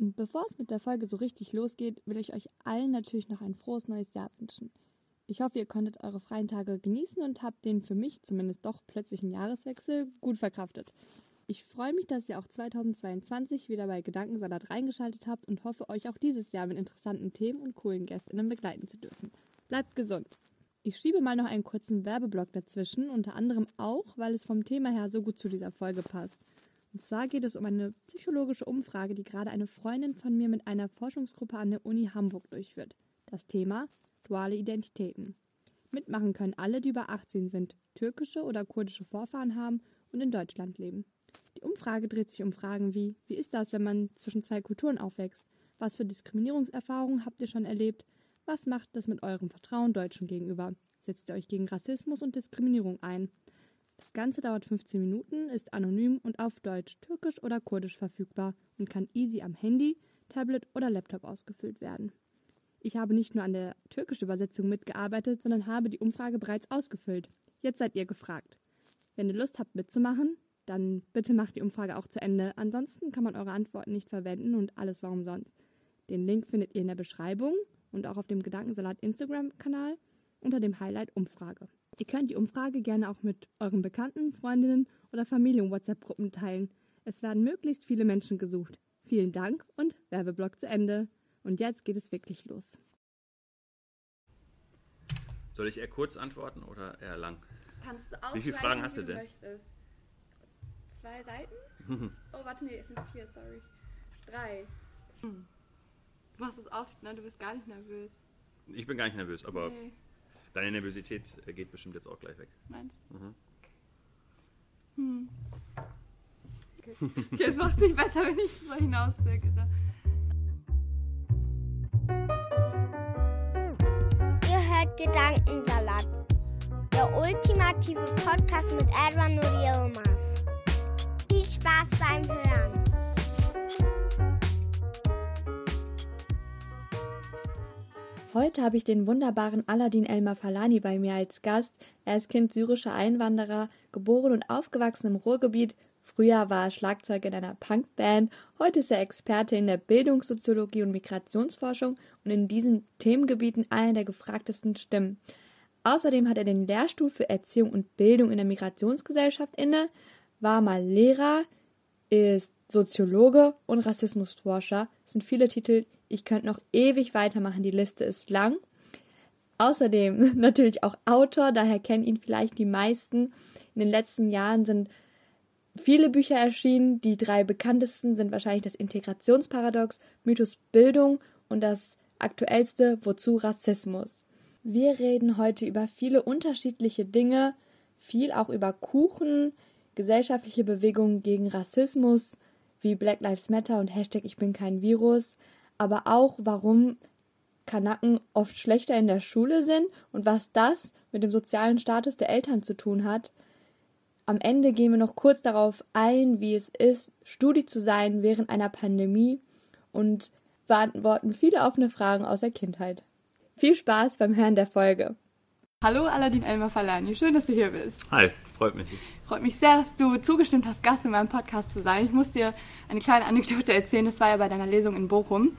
Bevor es mit der Folge so richtig losgeht, will ich euch allen natürlich noch ein frohes neues Jahr wünschen. Ich hoffe, ihr konntet eure freien Tage genießen und habt den für mich zumindest doch plötzlichen Jahreswechsel gut verkraftet. Ich freue mich, dass ihr auch 2022 wieder bei Gedankensalat reingeschaltet habt und hoffe, euch auch dieses Jahr mit interessanten Themen und coolen Gästinnen begleiten zu dürfen. Bleibt gesund! Ich schiebe mal noch einen kurzen Werbeblock dazwischen, unter anderem auch, weil es vom Thema her so gut zu dieser Folge passt. Und zwar geht es um eine psychologische Umfrage, die gerade eine Freundin von mir mit einer Forschungsgruppe an der Uni Hamburg durchführt. Das Thema duale Identitäten. Mitmachen können alle, die über 18 sind, türkische oder kurdische Vorfahren haben und in Deutschland leben. Die Umfrage dreht sich um Fragen wie, wie ist das, wenn man zwischen zwei Kulturen aufwächst? Was für Diskriminierungserfahrungen habt ihr schon erlebt? Was macht das mit eurem Vertrauen Deutschen gegenüber? Setzt ihr euch gegen Rassismus und Diskriminierung ein? Das Ganze dauert 15 Minuten, ist anonym und auf Deutsch, Türkisch oder Kurdisch verfügbar und kann easy am Handy, Tablet oder Laptop ausgefüllt werden. Ich habe nicht nur an der türkischen Übersetzung mitgearbeitet, sondern habe die Umfrage bereits ausgefüllt. Jetzt seid ihr gefragt. Wenn ihr Lust habt mitzumachen, dann bitte macht die Umfrage auch zu Ende. Ansonsten kann man eure Antworten nicht verwenden und alles war umsonst. Den Link findet ihr in der Beschreibung und auch auf dem Gedankensalat Instagram-Kanal unter dem Highlight Umfrage. Ihr könnt die Umfrage gerne auch mit euren Bekannten, Freundinnen oder Familien-WhatsApp-Gruppen teilen. Es werden möglichst viele Menschen gesucht. Vielen Dank und Werbeblock zu Ende. Und jetzt geht es wirklich los. Soll ich eher kurz antworten oder eher lang? Kannst du Wie viele Fragen hast du denn? Möchtest. Zwei Seiten? oh, warte, nee, es sind vier, sorry. Drei. Hm. Du machst es oft, ne? Du bist gar nicht nervös. Ich bin gar nicht nervös, aber Nee. Deine Nervosität äh, geht bestimmt jetzt auch gleich weg. Meinst Mhm. Hm. Okay. okay, es macht sich besser, wenn ich so hinauszögere. Ihr hört Gedankensalat. Der ultimative Podcast mit Edwin und Yilmaz. Viel Spaß beim Hören. Heute habe ich den wunderbaren Aladin Elmar Falani bei mir als Gast. Er ist Kind syrischer Einwanderer, geboren und aufgewachsen im Ruhrgebiet. Früher war er Schlagzeuger in einer Punkband. Heute ist er Experte in der Bildungssoziologie und Migrationsforschung und in diesen Themengebieten einer der gefragtesten Stimmen. Außerdem hat er den Lehrstuhl für Erziehung und Bildung in der Migrationsgesellschaft inne, war mal Lehrer, ist Soziologe und Rassismusforscher. Das sind viele Titel. Ich könnte noch ewig weitermachen. Die Liste ist lang. Außerdem natürlich auch Autor, daher kennen ihn vielleicht die meisten. In den letzten Jahren sind viele Bücher erschienen. Die drei bekanntesten sind wahrscheinlich das Integrationsparadox, Mythos Bildung und das aktuellste Wozu Rassismus. Wir reden heute über viele unterschiedliche Dinge, viel auch über Kuchen, gesellschaftliche Bewegungen gegen Rassismus, wie Black Lives Matter und Hashtag Ich bin kein Virus, aber auch warum Kanaken oft schlechter in der Schule sind und was das mit dem sozialen Status der Eltern zu tun hat. Am Ende gehen wir noch kurz darauf ein, wie es ist, Studi zu sein während einer Pandemie und beantworten viele offene Fragen aus der Kindheit. Viel Spaß beim Hören der Folge. Hallo Aladin Elmar Falani, schön, dass du hier bist. Hi, freut mich. Freut mich sehr, dass du zugestimmt hast, Gast in meinem Podcast zu sein. Ich muss dir eine kleine Anekdote erzählen. Das war ja bei deiner Lesung in Bochum,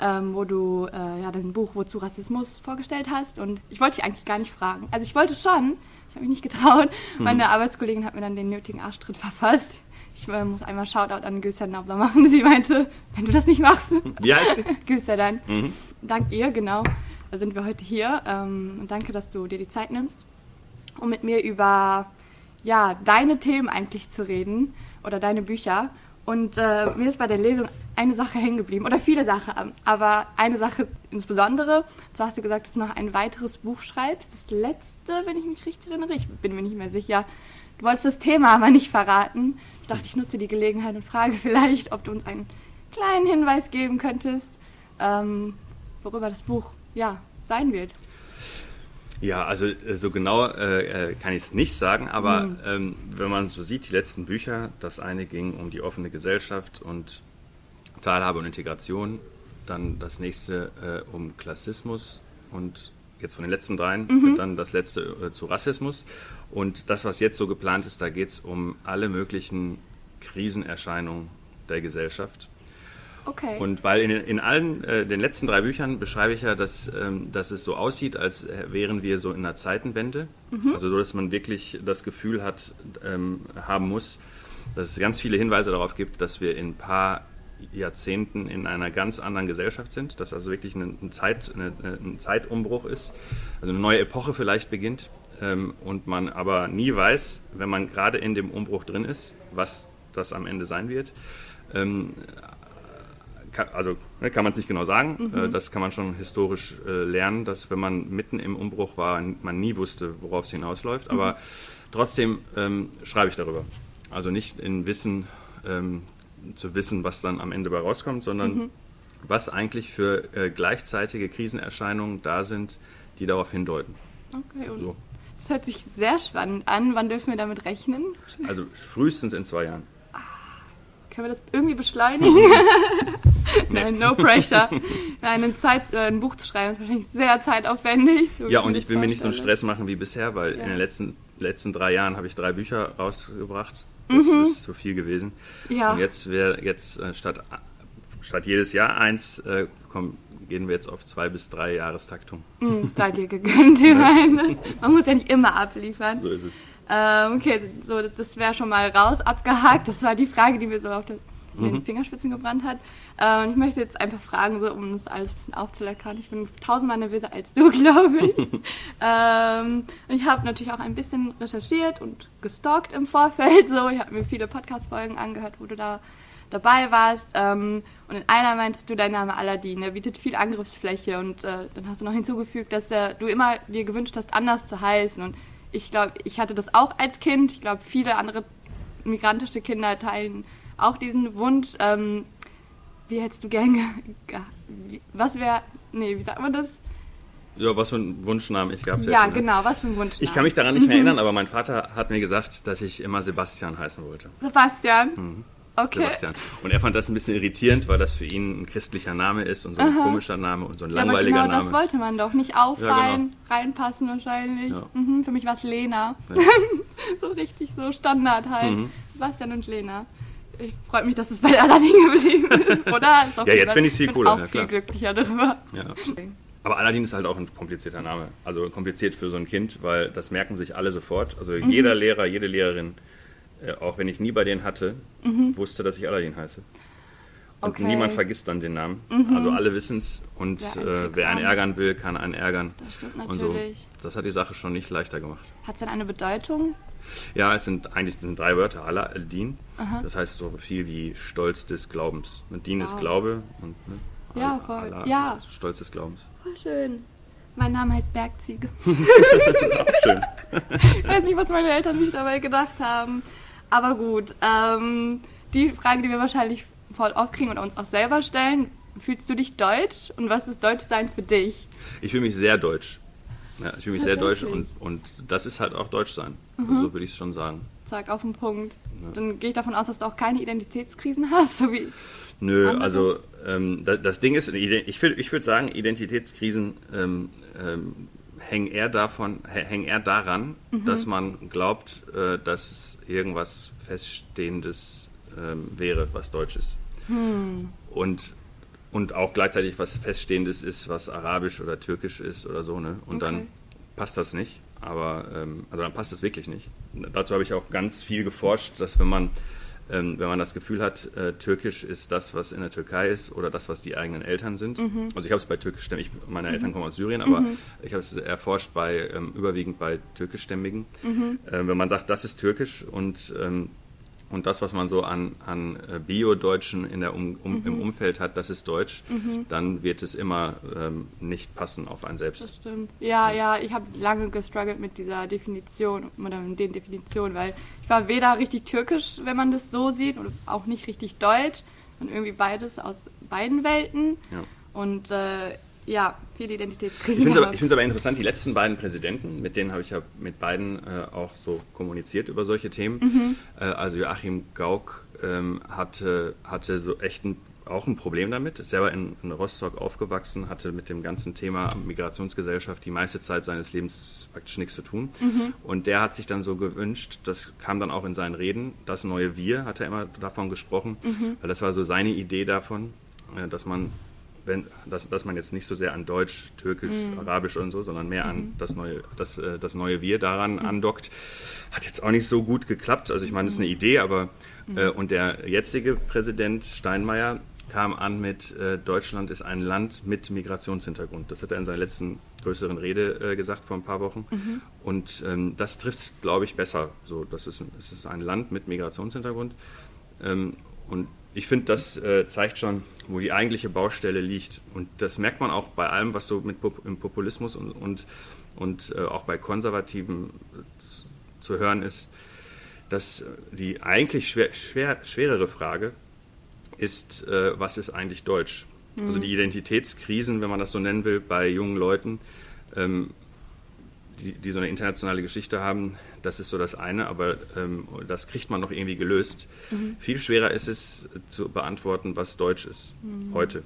ähm, wo du äh, ja dein Buch Wozu Rassismus vorgestellt hast. Und ich wollte dich eigentlich gar nicht fragen. Also ich wollte schon, ich habe mich nicht getraut. Meine Arbeitskollegin hat mir dann den nötigen Arschtritt verfasst. Ich äh, muss einmal Shoutout an Gülser Nabler machen. Sie meinte, wenn du das nicht machst, Wie heißt? Gülser dann. Mhm. Dank ihr, genau. Da sind wir heute hier. Ähm, und danke, dass du dir die Zeit nimmst, um mit mir über ja, deine Themen eigentlich zu reden oder deine Bücher. Und äh, mir ist bei der Lesung eine Sache hängen geblieben, oder viele Sachen, aber eine Sache insbesondere. Zwar hast du gesagt, dass du noch ein weiteres Buch schreibst. Das letzte, wenn ich mich richtig erinnere, ich bin mir nicht mehr sicher. Du wolltest das Thema aber nicht verraten. Ich dachte, ich nutze die Gelegenheit und frage vielleicht, ob du uns einen kleinen Hinweis geben könntest, ähm, worüber das Buch ja sein wird. Ja, also äh, so genau äh, äh kann ich es nicht sagen, aber mhm. ähm, wenn man so sieht, die letzten Bücher, das eine ging um die offene Gesellschaft und Teilhabe und Integration, dann das nächste äh, um Klassismus und jetzt von den letzten dreien mhm. dann das letzte äh, zu Rassismus. Und das, was jetzt so geplant ist, da geht es um alle möglichen Krisenerscheinungen der Gesellschaft. Okay. Und weil in, in allen äh, den letzten drei Büchern beschreibe ich ja, dass, ähm, dass es so aussieht, als wären wir so in einer Zeitenwende. Mhm. Also so, dass man wirklich das Gefühl hat, ähm, haben muss, dass es ganz viele Hinweise darauf gibt, dass wir in ein paar Jahrzehnten in einer ganz anderen Gesellschaft sind, dass also wirklich eine Zeit, eine, ein Zeitumbruch ist, also eine neue Epoche vielleicht beginnt ähm, und man aber nie weiß, wenn man gerade in dem Umbruch drin ist, was das am Ende sein wird. Ähm, kann, also ne, kann man es nicht genau sagen. Mhm. Äh, das kann man schon historisch äh, lernen, dass wenn man mitten im Umbruch war, man nie wusste, worauf es hinausläuft. Mhm. Aber trotzdem ähm, schreibe ich darüber. Also nicht in Wissen ähm, zu wissen, was dann am Ende bei rauskommt, sondern mhm. was eigentlich für äh, gleichzeitige Krisenerscheinungen da sind, die darauf hindeuten. Okay, und so. das hört sich sehr spannend an. Wann dürfen wir damit rechnen? Also frühestens in zwei Jahren. Können wir das irgendwie beschleunigen? Nein, no pressure. Nein, ein, Zeit, äh, ein Buch zu schreiben ist wahrscheinlich sehr zeitaufwendig. So ja, und ich will mir nicht so einen Stress machen wie bisher, weil ja. in den letzten, letzten drei Jahren habe ich drei Bücher rausgebracht. Das mhm. ist zu viel gewesen. Ja. Und jetzt wäre jetzt äh, statt, statt jedes Jahr eins, äh, komm, gehen wir jetzt auf zwei bis drei Jahrestaktung. Mhm, seid ihr gegönnt, ihr meine. Man muss ja nicht immer abliefern. So ist es. Ähm, okay, so, das wäre schon mal raus, abgehakt. Das war die Frage, die mir so auf den, mhm. Fingerspitzen gebrannt hat. Ähm, ich möchte jetzt einfach fragen, so, um das alles ein bisschen aufzuleckern. Ich bin tausendmal nervöser als du, glaube ich. ähm, und ich habe natürlich auch ein bisschen recherchiert und gestalkt im Vorfeld. So, ich habe mir viele Podcast-Folgen angehört, wo du da dabei warst. Ähm, und in einer meintest du, dein Name Aladdin, der bietet viel Angriffsfläche. Und äh, dann hast du noch hinzugefügt, dass äh, du immer dir gewünscht hast, anders zu heißen. Und ich glaube, ich hatte das auch als Kind. Ich glaube, viele andere migrantische Kinder teilen auch diesen Wunsch. Ähm, wie hättest du gern, was wäre, nee, wie sagt man das? Ja, was für einen Wunschnamen ich gehabt hätte. Ja, ne? genau, was für einen Wunschnamen. Ich kann mich daran nicht mehr erinnern, aber mein Vater hat mir gesagt, dass ich immer Sebastian heißen wollte. Sebastian? Mhm. Okay. Sebastian. Und er fand das ein bisschen irritierend, weil das für ihn ein christlicher Name ist und so ein Aha. komischer Name und so ein langweiliger ja, aber genau Name. Das wollte man doch nicht auffallen, ja, genau. reinpassen wahrscheinlich. Ja. Mhm, für mich war es Lena. so richtig so Standard halt. Mhm. Sebastian und Lena. Ich freue mich, dass es bei Aladdin geblieben ist, oder? Ist ja, jetzt finde ich es viel cooler. Ich bin auch viel glücklicher darüber. Aber Aladdin ist halt auch ein komplizierter Name. Also kompliziert für so ein Kind, weil das merken sich alle sofort. Also mhm. jeder Lehrer, jede Lehrerin auch wenn ich nie bei denen hatte, mhm. wusste, dass ich Aladdin heiße. Und okay. niemand vergisst dann den Namen. Mhm. Also alle wissen es und wer, äh, wer einen ärgern will, kann einen ärgern. Das stimmt natürlich. So. Das hat die Sache schon nicht leichter gemacht. Hat es denn eine Bedeutung? Ja, es sind eigentlich sind drei Wörter, Aladdin. Das heißt so viel wie Stolz des Glaubens. Und Din wow. ist Glaube und ne, ja, voll. Allah, ja. Stolz des Glaubens. Voll schön. Mein Name heißt Bergziege. schön. ich weiß nicht, was meine Eltern sich dabei gedacht haben. Aber gut, ähm, die Frage, die wir wahrscheinlich voll oft kriegen und uns auch selber stellen, fühlst du dich deutsch und was ist Deutschsein für dich? Ich fühle mich sehr deutsch. Ja, ich fühle mich sehr deutsch und, und das ist halt auch Deutschsein. Mhm. Also so würde ich es schon sagen. Zack, auf den Punkt. Ja. Dann gehe ich davon aus, dass du auch keine Identitätskrisen hast, so wie. Nö, andere. also ähm, das, das, Ding ist, ich, ich würde sagen, Identitätskrisen ähm, ähm, hängen eher, davon, hängen eher daran, mhm. dass man glaubt, äh, dass irgendwas Feststehendes ähm, wäre, was Deutsch ist. Hm. Und, und auch gleichzeitig was Feststehendes ist, was Arabisch oder Türkisch ist oder so. Ne? Und okay. dann passt das nicht. Aber ähm, also dann passt das wirklich nicht. Dazu habe ich auch ganz viel geforscht, dass wenn man ähm, wenn man das Gefühl hat, äh, Türkisch ist das, was in der Türkei ist oder das, was die eigenen Eltern sind. Mhm. Also ich habe es bei türkischstämmigen, meine mhm. Eltern kommen aus Syrien, aber mhm. ich habe es erforscht bei ähm, überwiegend bei türkischstämmigen. Mhm. Äh, wenn man sagt, das ist türkisch und ähm, und das, was man so an, an äh, Bio-Deutschen in der um, um, mhm. im Umfeld hat, das ist Deutsch, mhm. dann wird es immer ähm, nicht passen auf einen selbst. Das stimmt. Ja, ja, ich habe lange gestruggelt mit dieser Definition oder mit den Definitionen, weil ich war weder richtig türkisch, wenn man das so sieht, und auch nicht richtig deutsch und irgendwie beides aus beiden Welten. Ja. Und äh, ja, viele Identitätskrisen. Ich finde es aber, interessant, die letzten beiden Präsidenten, mit denen habe ich ja mit beiden äh, auch so kommuniziert über solche Themen. Mhm. Äh, also Joachim Gauck ähm, hatte, hatte so echt ein, auch ein Problem damit, ist selber in, in, Rostock aufgewachsen, hatte mit dem ganzen Thema Migrationsgesellschaft die meiste Zeit seines Lebens praktisch nichts zu tun. Mhm. Und der hat sich dann so gewünscht, das kam dann auch in seinen Reden, das neue Wir, hat er immer davon gesprochen, mhm. weil das war so seine Idee davon, äh, dass man wenn, dass, dass man jetzt nicht so sehr an Deutsch, Türkisch, mhm. Arabisch und so, sondern mehr an mhm. das neue, das, äh, das neue Wir daran mhm. andockt. Hat jetzt auch nicht so gut geklappt. Also ich meine, das ist eine mhm. Idee, aber äh, und der jetzige Präsident Steinmeier kam an mit äh, Deutschland ist ein Land mit Migrationshintergrund. Das hat er in seiner letzten größeren Rede äh, gesagt vor ein paar Wochen. Mhm. Und ähm, das trifft es, glaube ich, besser. So, das ist, es ist ein Land mit Migrationshintergrund. Ähm, und ich finde, das äh, zeigt schon, wo die eigentliche Baustelle liegt. Und das merkt man auch bei allem, was so mit Pop im Populismus und, und, und äh, auch bei Konservativen zu, zu hören ist, dass die eigentlich schwer, schwer, schwerere Frage ist, äh, was ist eigentlich Deutsch? Mhm. Also die Identitätskrisen, wenn man das so nennen will, bei jungen Leuten, ähm, die, die so eine internationale Geschichte haben, das ist so das eine, aber ähm, das kriegt man noch irgendwie gelöst. Mhm. Viel schwerer ist es zu beantworten, was Deutsch ist mhm. heute.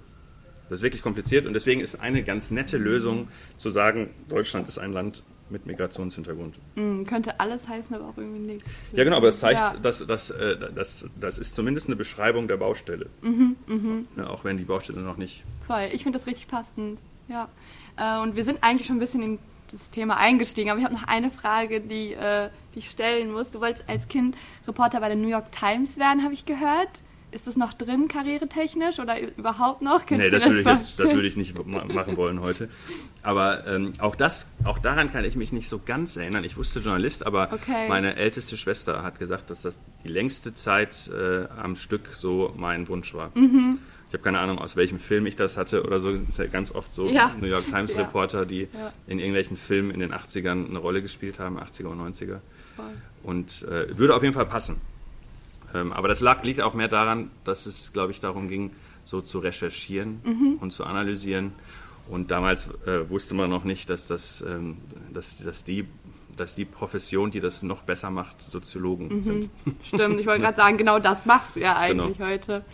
Das ist wirklich kompliziert und deswegen ist eine ganz nette Lösung zu sagen, Deutschland ist ein Land mit Migrationshintergrund. Mhm, könnte alles heißen, aber auch irgendwie nicht. Ja, genau, aber es zeigt, ja. dass, dass, äh, dass, das ist zumindest eine Beschreibung der Baustelle. Mhm, mh. ja, auch wenn die Baustelle noch nicht. Voll, ich finde das richtig passend. Ja. Äh, und wir sind eigentlich schon ein bisschen in das Thema eingestiegen, aber ich habe noch eine Frage, die, äh, die ich stellen muss. Du wolltest als Kind Reporter bei der New York Times werden, habe ich gehört. Ist das noch drin, karrieretechnisch oder überhaupt noch? Könntest nee, das, das, würde ich jetzt, das würde ich nicht machen wollen heute. Aber ähm, auch, das, auch daran kann ich mich nicht so ganz erinnern. Ich wusste Journalist, aber okay. meine älteste Schwester hat gesagt, dass das die längste Zeit äh, am Stück so mein Wunsch war. Mhm ich habe keine Ahnung, aus welchem Film ich das hatte oder so. Das ist ja ganz oft so ja. New York Times Reporter, die ja. in irgendwelchen Filmen in den 80ern eine Rolle gespielt haben, 80er und 90er. Voll. Und äh, würde auf jeden Fall passen. Ähm, aber das lag, liegt auch mehr daran, dass es, glaube ich, darum ging, so zu recherchieren mhm. und zu analysieren. Und damals äh, wusste man noch nicht, dass, das, ähm, dass, dass, die, dass die Profession, die das noch besser macht, Soziologen mhm. sind. Stimmt, ich wollte gerade sagen, genau das machst du ja eigentlich genau. heute.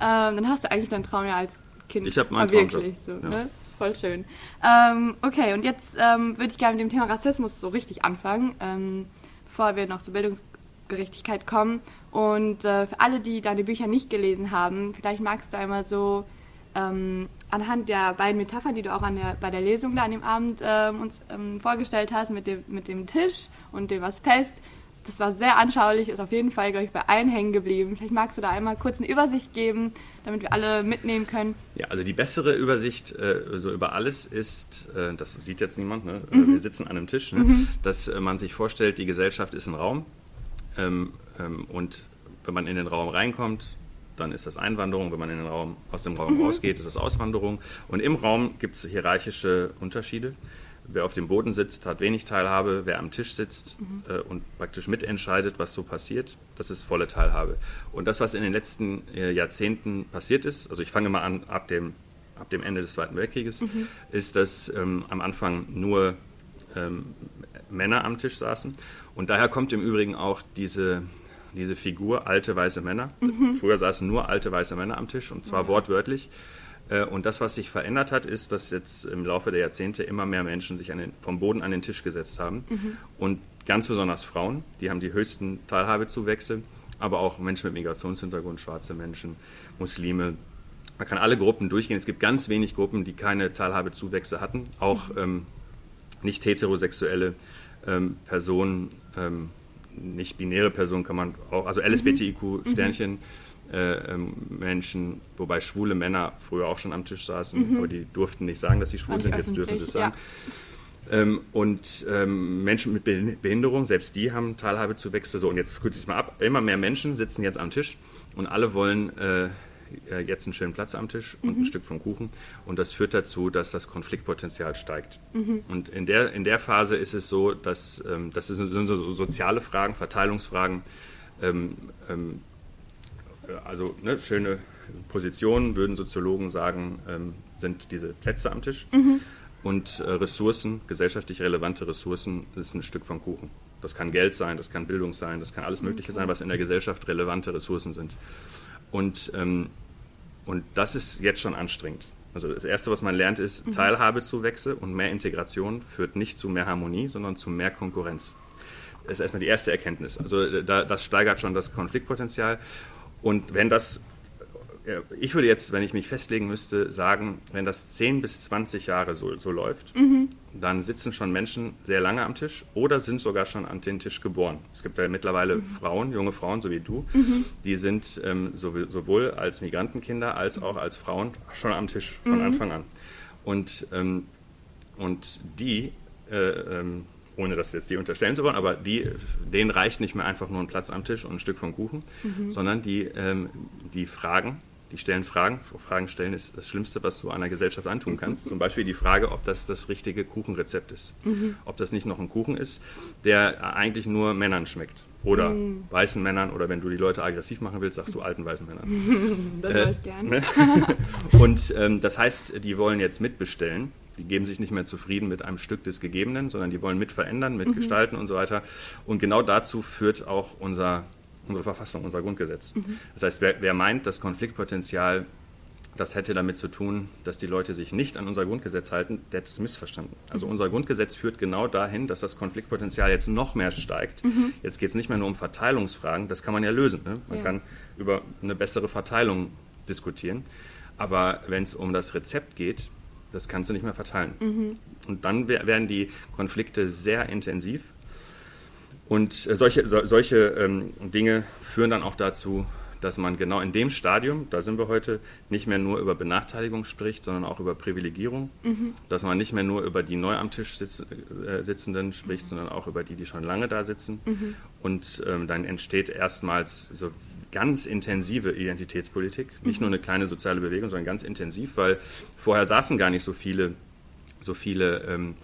Ähm, dann hast du eigentlich deinen Traum ja als Kind ich meinen verwirklicht. So, ja. ne? Voll schön. Ähm, okay, und jetzt ähm, würde ich gerne mit dem Thema Rassismus so richtig anfangen, ähm, bevor wir noch zur Bildungsgerechtigkeit kommen. Und äh, für alle, die deine Bücher nicht gelesen haben, vielleicht magst du einmal so ähm, anhand der beiden Metaphern, die du auch der, bei der Lesung da an dem Abend ähm, uns vorgestellt hast, mit dem, mit dem Tisch und dem was fest, das war sehr anschaulich, ist auf jeden Fall, glaube ich, bei allen hängen geblieben. Vielleicht magst du da einmal kurz eine Übersicht geben, damit wir alle mitnehmen können. Ja, also die bessere Übersicht äh, so über alles ist, äh, das sieht jetzt niemand, ne? Mhm. wir sitzen an einem Tisch, ne? mhm. dass äh, man sich vorstellt, die Gesellschaft ist ein Raum ähm, ähm, und wenn man in den Raum reinkommt, dann ist das Einwanderung. Wenn man in den Raum, aus dem Raum mhm. rausgeht, ist das Auswanderung. Und im Raum gibt es hierarchische Unterschiede. Wer auf dem Boden sitzt, hat wenig Teilhabe. Wer am Tisch sitzt mhm. äh, und praktisch mitentscheidet, was so passiert, das ist volle Teilhabe. Und das, was in den letzten äh, Jahrzehnten passiert ist, also ich fange mal an ab dem, ab dem Ende des Zweiten Weltkrieges, mhm. ist, dass ähm, am Anfang nur ähm, Männer am Tisch saßen. Und daher kommt im Übrigen auch diese, diese Figur alte weiße Männer. Mhm. Früher saßen nur alte weiße Männer am Tisch und zwar wortwörtlich. Äh, und das, was sich verändert hat, ist, dass jetzt im Laufe der Jahrzehnte immer mehr Menschen sich den, vom Boden an den Tisch gesetzt haben. Mhm. Und ganz besonders Frauen, die haben die höchsten Teilhabezuwächse, aber auch Menschen mit Migrationshintergrund, schwarze Menschen, Muslime. Man kann alle Gruppen durchgehen. Es gibt ganz wenig Gruppen, die keine Teilhabezuwächse hatten. Auch mhm. ähm, nicht heterosexuelle ähm, Personen, ähm, nicht binäre Personen kann man auch, also LSBTIQ-Sternchen. Mhm äh, ähm, Menschen, wobei schwule Männer früher auch schon am Tisch saßen, mhm. aber die durften nicht sagen, dass sie schwul sind, jetzt dürfen sie es sagen. Ähm, und ähm, Menschen mit Behinderung, selbst die haben Teilhabezuwächse. So, und jetzt kürze ich es mal ab. Immer mehr Menschen sitzen jetzt am Tisch und alle wollen äh jetzt einen schönen Platz am Tisch und mhm. ein Stück vom Kuchen. Und das führt dazu, dass das Konfliktpotenzial steigt. Mhm. Und in der, in der Phase ist es so, dass ähm, das sind so soziale Fragen, Verteilungsfragen. Ähm, ähm, also ne, schöne Positionen, würden Soziologen sagen, ähm, sind diese Plätze am Tisch. Mhm. Und äh, Ressourcen, gesellschaftlich relevante Ressourcen, ist ein Stück vom Kuchen. Das kann Geld sein, das kann Bildung sein, das kann alles Mögliche sein, was in der Gesellschaft relevante Ressourcen sind. Und, ähm, und das ist jetzt schon anstrengend. Also das Erste, was man lernt, ist, mhm. Teilhabezuwächse und mehr Integration führt nicht zu mehr Harmonie, sondern zu mehr Konkurrenz. Das ist erstmal die erste Erkenntnis. Also äh, da, das steigert schon das Konfliktpotenzial. Und wenn das ich würde jetzt, wenn ich mich festlegen müsste, sagen, wenn das 10 bis 20 Jahre so, so läuft, mhm. dann sitzen schon Menschen sehr lange am Tisch oder sind sogar schon an den Tisch geboren. Es gibt ja mittlerweile mhm. Frauen, junge Frauen, so wie du, mhm. die sind ähm, sowohl als Migrantenkinder als auch als Frauen schon am Tisch von. Anfang an. Und, ähm, und die, äh, ähm, ohne das jetzt die unterstellen zu wollen, aber die, denen reicht nicht mehr einfach nur ein Platz am Tisch und ein Stück vom Kuchen, sondern die, ähm, die fragen, die stellen Fragen. Fragen stellen ist das Schlimmste, was du einer Gesellschaft antun kannst. Zum Beispiel die Frage, ob das das richtige Kuchenrezept ist. Mhm. Ob das nicht noch ein Kuchen ist, der eigentlich nur Männern schmeckt. Oder mhm. weißen Männern. Oder wenn du die Leute aggressiv machen willst, sagst du alten weißen Männern. das äh, ich gern. Ne? Und ähm, das heißt, die wollen jetzt mitbestellen. Die geben sich nicht mehr zufrieden mit einem Stück des Gegebenen, sondern die wollen mit verändern, mit mhm. gestalten und so weiter. Und genau dazu führt auch unser unsere Verfassung, unser Grundgesetz. Mhm. Das heißt, wer, wer meint, das Konfliktpotenzial das hätte damit zu tun, dass die Leute sich nicht an unser Grundgesetz halten, der hat es missverstanden. Also mhm. unser Grundgesetz führt genau dahin, dass das Konfliktpotenzial jetzt noch mehr steigt. Mhm. Jetzt geht es nicht mehr nur um Verteilungsfragen, das kann man ja lösen. Ne? Man ja. kann über eine bessere Verteilung diskutieren. Aber wenn es um das Rezept geht, das kannst du nicht mehr verteilen. Mhm. Und dann werden die Konflikte sehr intensiv und äh, solche, so, solche ähm, Dinge führen dann auch dazu, dass man genau in dem Stadium, da sind wir heute, nicht mehr nur über Benachteiligung spricht, sondern auch über Privilegierung. Mhm. Dass man nicht mehr nur über die neu am Tisch sitz, äh, Sitzenden spricht, mhm. sondern auch über die, die schon lange da sitzen. Mhm. Und ähm, dann entsteht erstmals so ganz intensive Identitätspolitik. Nicht nur eine kleine soziale Bewegung, sondern ganz intensiv, weil vorher saßen gar nicht so viele, so viele ähm,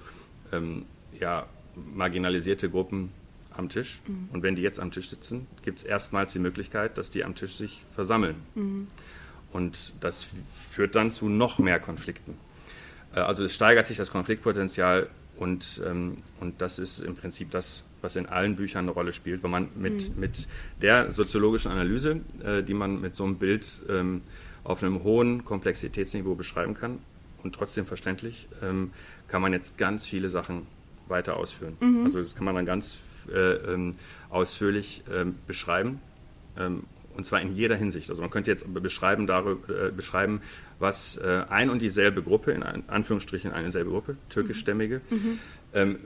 ähm, ja, marginalisierte Gruppen am Tisch. Mhm. Und wenn die jetzt am Tisch sitzen, gibt es erstmals die Möglichkeit, dass die am Tisch sich versammeln. Mhm. Und das führt dann zu noch mehr Konflikten. Äh, also es steigert sich das Konfliktpotenzial und, ähm, und das ist im Prinzip das, was in allen Büchern eine Rolle spielt, wenn man mit, mhm. mit der soziologischen Analyse, äh, die man mit so einem Bild ähm, auf einem hohen Komplexitätsniveau beschreiben kann und trotzdem verständlich, ähm, kann man jetzt ganz viele Sachen weiter ausführen. Mhm. Also das kann man dann ganz ähm, ausführlich ähm, beschreiben. Ähm, und zwar in jeder Hinsicht. Also man könnte jetzt beschreiben, darüber, äh, beschreiben was äh, ein und dieselbe Gruppe, in Anführungsstrichen eine selbe Gruppe, türkischstämmige, mhm. ähm,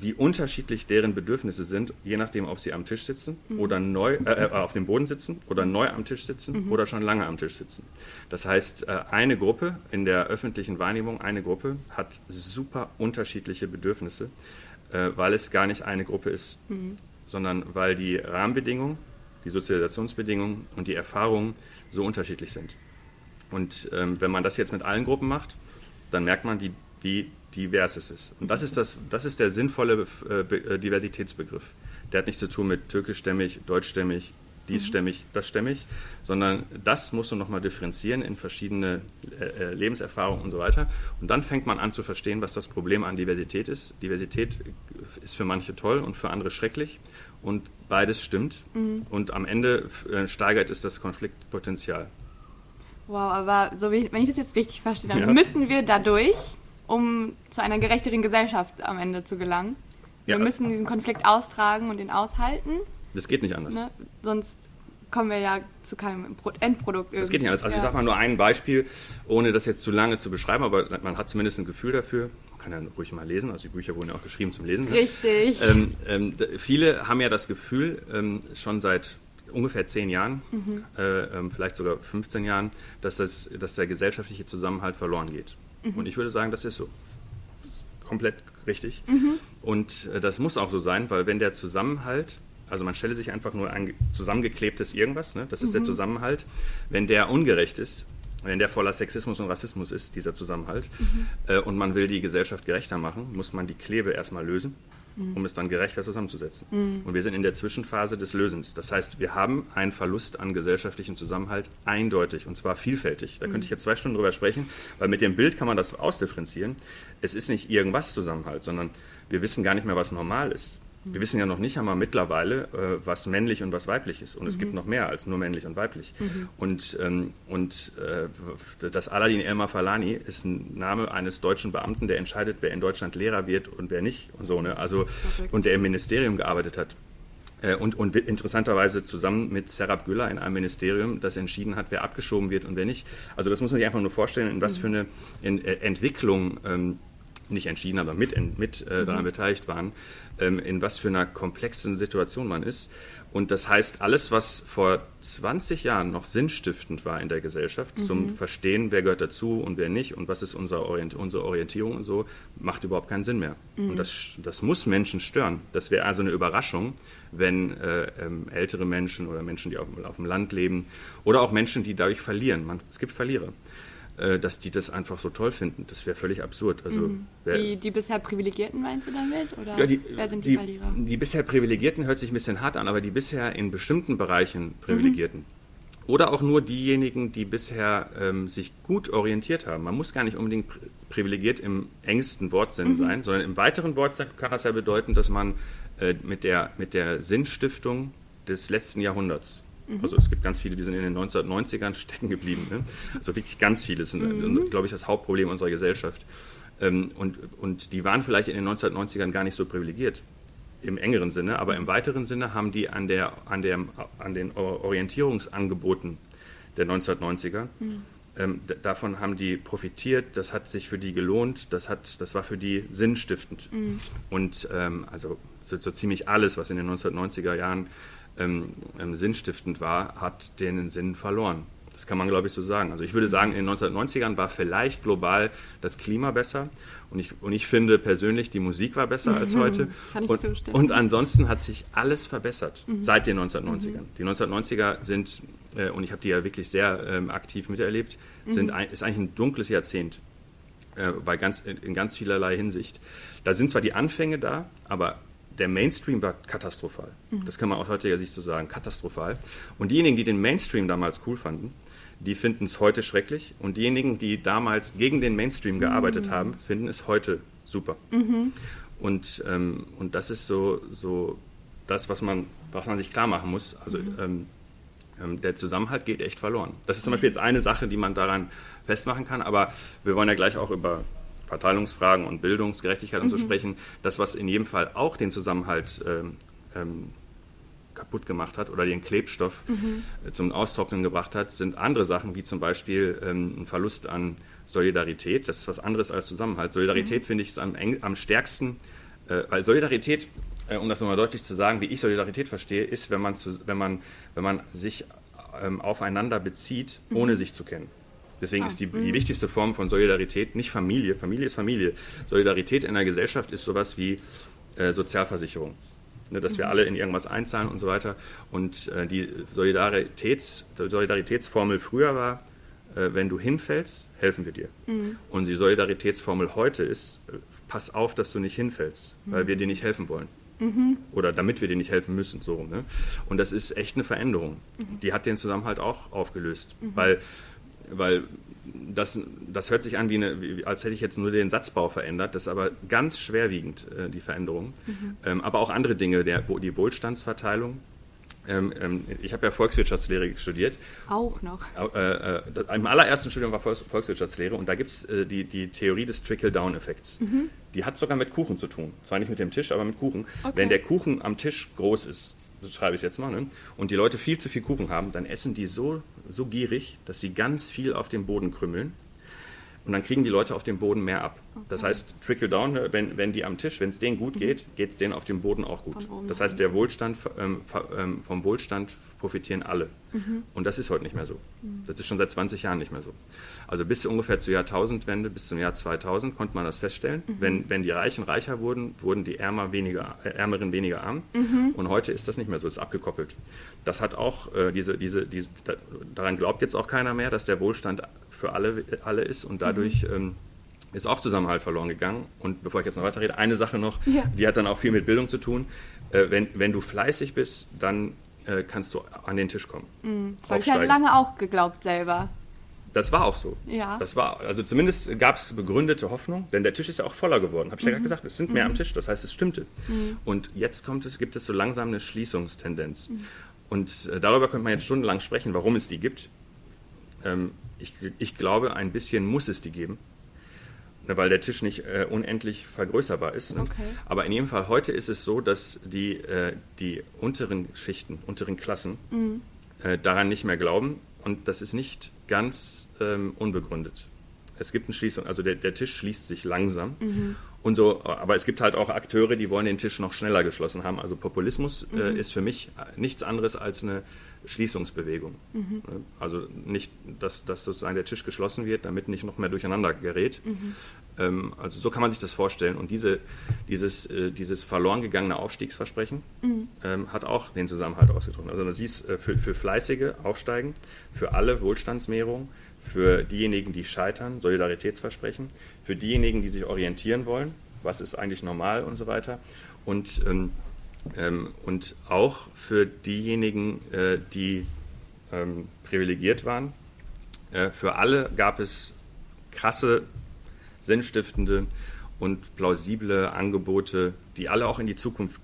wie unterschiedlich deren Bedürfnisse sind, je nachdem, ob sie am Tisch sitzen mhm. oder neu äh, äh, auf dem Boden sitzen oder neu am Tisch sitzen mhm. oder schon lange am Tisch sitzen. Das heißt, äh, eine Gruppe in der öffentlichen Wahrnehmung, eine Gruppe hat super unterschiedliche Bedürfnisse äh, weil es gar nicht eine Gruppe ist, mhm. sondern weil die Rahmenbedingungen, die Sozialisationsbedingungen und die Erfahrungen so unterschiedlich sind. Und ähm, wenn man das jetzt mit allen Gruppen macht, dann merkt man, wie, wie divers es ist. Und das ist, das, das ist der sinnvolle äh, äh Diversitätsbegriff. Der hat nichts zu tun mit türkischstämmig, deutschstämmig, diesstämmig, mhm. dasstämmig, sondern das musst du nochmal differenzieren in verschiedene äh, äh, Lebenserfahrungen und so weiter. Und dann fängt man an zu verstehen, was das Problem an Diversität ist. Diversität ist für manche toll und für andere schrecklich. Und beides stimmt. Mhm. Und am Ende äh, steigert es das Konfliktpotenzial. Wow, aber so wie, wenn ich das jetzt richtig verstehe, dann ja. müssen wir dadurch, um zu einer gerechteren Gesellschaft am Ende zu gelangen, wir ja. müssen diesen Konflikt austragen und ihn aushalten. Das geht nicht anders. Ne? Sonst kommen wir ja zu keinem Endprodukt. Irgendwie. Das geht nicht anders. Also ja. ich sage mal nur ein Beispiel, ohne das jetzt zu lange zu beschreiben, aber man hat zumindest ein Gefühl dafür. Man kann ja ruhig mal lesen, also die Bücher wurden ja auch geschrieben zum Lesen. Richtig. Ähm, ähm, viele haben ja das Gefühl, ähm, schon seit ungefähr zehn Jahren, mhm. äh, ähm, vielleicht sogar 15 Jahren, dass, das, dass der gesellschaftliche Zusammenhalt verloren geht. Mhm. Und ich würde sagen, das ist so. Das ist komplett richtig. Und äh, das muss auch so sein, weil wenn der Zusammenhalt, also man stelle sich einfach nur ein zusammengeklebtes irgendwas, ne? das ist der Zusammenhalt, wenn der ungerecht ist, wenn der voller Sexismus und Rassismus ist, dieser Zusammenhalt, äh, und man will die Gesellschaft gerechter machen, muss man die Klebe erstmal lösen, um es dann gerechter zusammenzusetzen. Und wir sind in der Zwischenphase des Lösens. Das heißt, wir haben einen Verlust an gesellschaftlichem Zusammenhalt eindeutig und zwar vielfältig. Da könnte ich jetzt zwei Stunden drüber sprechen, weil mit dem Bild kann man das ausdifferenzieren. Es ist nicht irgendwas Zusammenhalt, sondern wir wissen gar nicht mehr, was normal ist. Wir wissen ja noch nicht einmal mittlerweile, äh, was männlich und was weiblich ist. Und es gibt noch mehr als nur männlich und weiblich. Und, ähm, und äh, das Aladdin Elmar Falani ist ein Name eines deutschen Beamten, der entscheidet, wer in Deutschland Lehrer wird und wer nicht. Und so, ne? Also, und der im Ministerium gearbeitet hat. Äh, Und, und interessanterweise zusammen mit Serap Güller in einem Ministerium, das entschieden hat, wer abgeschoben wird und wer nicht. Also das muss man sich einfach nur vorstellen, in was für eine in, äh, Entwicklung ähm, nicht entschieden, aber mit, mit äh, daran beteiligt waren, ähm, in was für einer komplexen Situation man ist. Und das heißt, alles, was vor 20 Jahren noch sinnstiftend war in der Gesellschaft, zum Verstehen, wer gehört dazu und wer nicht und was ist unsere, Orient unsere Orientierung und so, macht überhaupt keinen Sinn mehr. Und das, das muss Menschen stören. Das wäre also eine Überraschung, wenn äh, ähm, ältere Menschen oder Menschen, die auf, auf dem Land leben oder auch Menschen, die dadurch verlieren, man, es gibt Verlierer, äh, dass die das einfach so toll finden. Das wäre völlig absurd. Also, wer, Die, die bisher Privilegierten meinst du damit? Oder ja, die, wer sind die, die, Verlierer? die bisher Privilegierten hört sich ein bisschen hart an, aber die bisher in bestimmten Bereichen Privilegierten. Oder auch nur diejenigen, die bisher ähm, sich gut orientiert haben. Man muss gar nicht unbedingt pri privilegiert im engsten Wortsinn sein, sondern im weiteren Wortsinn kann das ja bedeuten, dass man äh, mit, der, mit der Sinnstiftung des letzten Jahrhunderts also es gibt ganz viele, die sind in den 1990ern stecken geblieben. Ne? Also wirklich ganz viele. Das ist, äh, glaube ich, das Hauptproblem unserer Gesellschaft. Ähm, und, und die waren vielleicht in den 1990ern gar nicht so privilegiert im engeren Sinne, aber im weiteren Sinne haben die an, der, an, der, an den Orientierungsangeboten der 1990er, ähm, d- davon haben die profitiert, das hat sich für die gelohnt, das, hat, das war für die sinnstiftend. Und ähm, also so, so ziemlich alles, was in den 1990er Jahren ähm, ähm, sinnstiftend war, hat den Sinn verloren. Das kann man, glaube ich, so sagen. Also ich würde sagen, in den 1990ern war vielleicht global das Klima besser. Und ich, und ich finde persönlich, die Musik war besser als heute. Kann ich und, zustimmen. und ansonsten hat sich alles verbessert seit den 1990ern. Die 1990er sind, äh, und ich habe die ja wirklich sehr ähm, aktiv miterlebt, sind ein, ist eigentlich ein dunkles Jahrzehnt äh, bei ganz, in ganz vielerlei Hinsicht. Da sind zwar die Anfänge da, aber der Mainstream war katastrophal. Das kann man aus heutiger Sicht so sagen, katastrophal. Und diejenigen, die den Mainstream damals cool fanden, die finden es heute schrecklich. Und diejenigen, die damals gegen den Mainstream gearbeitet haben, finden es heute super. Und, ähm, und das ist so, so das, was man, was man sich klar machen muss. Also ähm, ähm, der Zusammenhalt geht echt verloren. Das ist zum Beispiel jetzt eine Sache, die man daran festmachen kann, aber wir wollen ja gleich auch über Verteilungsfragen und Bildungsgerechtigkeit und so sprechen. Das, was in jedem Fall auch den Zusammenhalt ähm, ähm, kaputt gemacht hat oder den Klebstoff äh, zum Austrocknen gebracht hat, sind andere Sachen, wie zum Beispiel ähm, ein Verlust an Solidarität. Das ist was anderes als Zusammenhalt. Solidarität, finde ich, ist am, am stärksten, äh, weil Solidarität, äh, um das nochmal deutlich zu sagen, wie ich Solidarität verstehe, ist, wenn man, zu, wenn man, wenn man sich ähm, aufeinander bezieht, ohne sich zu kennen. Deswegen ist die, die wichtigste Form von Solidarität nicht Familie. Familie ist Familie. Solidarität in der Gesellschaft ist sowas wie äh, Sozialversicherung. Ne, dass wir alle in irgendwas einzahlen und so weiter. Und äh, die, Solidaritäts, Solidaritätsformel früher war, äh, wenn du hinfällst, helfen wir dir. Und die Solidaritätsformel heute ist, äh, pass auf, dass du nicht hinfällst, weil wir dir nicht helfen wollen. Oder damit wir dir nicht helfen müssen, so. Ne? Und das ist echt eine Veränderung. Die hat den Zusammenhalt auch aufgelöst. Weil, weil das, das hört sich an, wie eine, wie, als hätte ich jetzt nur den Satzbau verändert. Das ist aber ganz schwerwiegend, äh, die Veränderung. Ähm, aber auch andere Dinge, der, die Wohlstandsverteilung. Ähm, ähm, ich habe ja Volkswirtschaftslehre studiert. Auch noch. Äh, äh, Im allerersten Studium war Volks Volkswirtschaftslehre und da gibt es äh, die, die Theorie des Trickle-Down-Effekts. Die hat sogar mit Kuchen zu tun. Zwar nicht mit dem Tisch, aber mit Kuchen. Okay. Wenn der Kuchen am Tisch groß ist, so schreibe ich es jetzt mal, ne? und die Leute viel zu viel Kuchen haben, dann essen die so, so gierig, dass sie ganz viel auf den Boden krümmeln. Und dann kriegen die Leute auf dem Boden mehr ab. Okay. Das heißt, trickle down, wenn, wenn die am Tisch, wenn es denen gut mhm. geht, geht es denen auf dem Boden auch gut. Das heißt, der Wohlstand, ähm, ähm, vom Wohlstand profitieren alle. Mhm. Und das ist heute nicht mehr so. Mhm. Das ist schon seit 20 Jahren nicht mehr so. Also bis ungefähr zur Jahrtausendwende, bis zum Jahr 2000 konnte man das feststellen. Mhm. Wenn, wenn die Reichen reicher wurden, wurden die Ärmer weniger, äh, Ärmeren weniger arm. Mhm. Und heute ist das nicht mehr so, ist abgekoppelt. Das hat auch äh, diese, diese, diese, daran glaubt jetzt auch keiner mehr, dass der Wohlstand für alle, alle ist und dadurch mhm. ähm, ist auch Zusammenhalt verloren gegangen. Und bevor ich jetzt noch weiter rede, eine Sache noch, ja. die hat dann auch viel mit Bildung zu tun. Äh, wenn, wenn du fleißig bist, dann äh, kannst du an den Tisch kommen. Mhm. Das habe ich halt lange auch geglaubt selber. Das war auch so. Ja. Das war, also zumindest gab es begründete Hoffnung, denn der Tisch ist ja auch voller geworden, habe ich mhm. ja gerade gesagt. Es sind mehr mhm. am Tisch, das heißt, es stimmte. Mhm. Und jetzt kommt es, gibt es so langsam eine Schließungstendenz. Und äh, darüber könnte man jetzt stundenlang sprechen, warum es die gibt. Ähm, ich, ich, glaube, ein bisschen muss es die geben, ne, weil der Tisch nicht äh, unendlich vergrößerbar ist. Ne? Okay. Aber in jedem Fall, heute ist es so, dass die, äh, die unteren Schichten, unteren Klassen mhm. daran nicht mehr glauben. Und das ist nicht ganz ähm, unbegründet. Es gibt eine Schließung, also der, der Tisch schließt sich langsam. Mhm. Und so, aber es gibt halt auch Akteure, die wollen den Tisch noch schneller geschlossen haben. Also Populismus äh, mhm. ist für mich nichts anderes als eine Schließungsbewegung. Mhm. Also nicht, dass, dass sozusagen der Tisch geschlossen wird, damit nicht noch mehr durcheinander gerät. Mhm. Ähm, also so kann man sich das vorstellen. Und diese, dieses, äh, dieses verloren gegangene Aufstiegsversprechen mhm. ähm, hat auch den Zusammenhalt ausgedrückt. Also du siehst, äh, für, für Fleißige aufsteigen, für alle Wohlstandsmehrung, für diejenigen, die scheitern, Solidaritätsversprechen, für diejenigen, die sich orientieren wollen, was ist eigentlich normal und so weiter. Und ähm, ähm, und auch für diejenigen, äh, die ähm, privilegiert waren. Äh, für alle gab es krasse, sinnstiftende und plausible Angebote, die alle auch in die Zukunft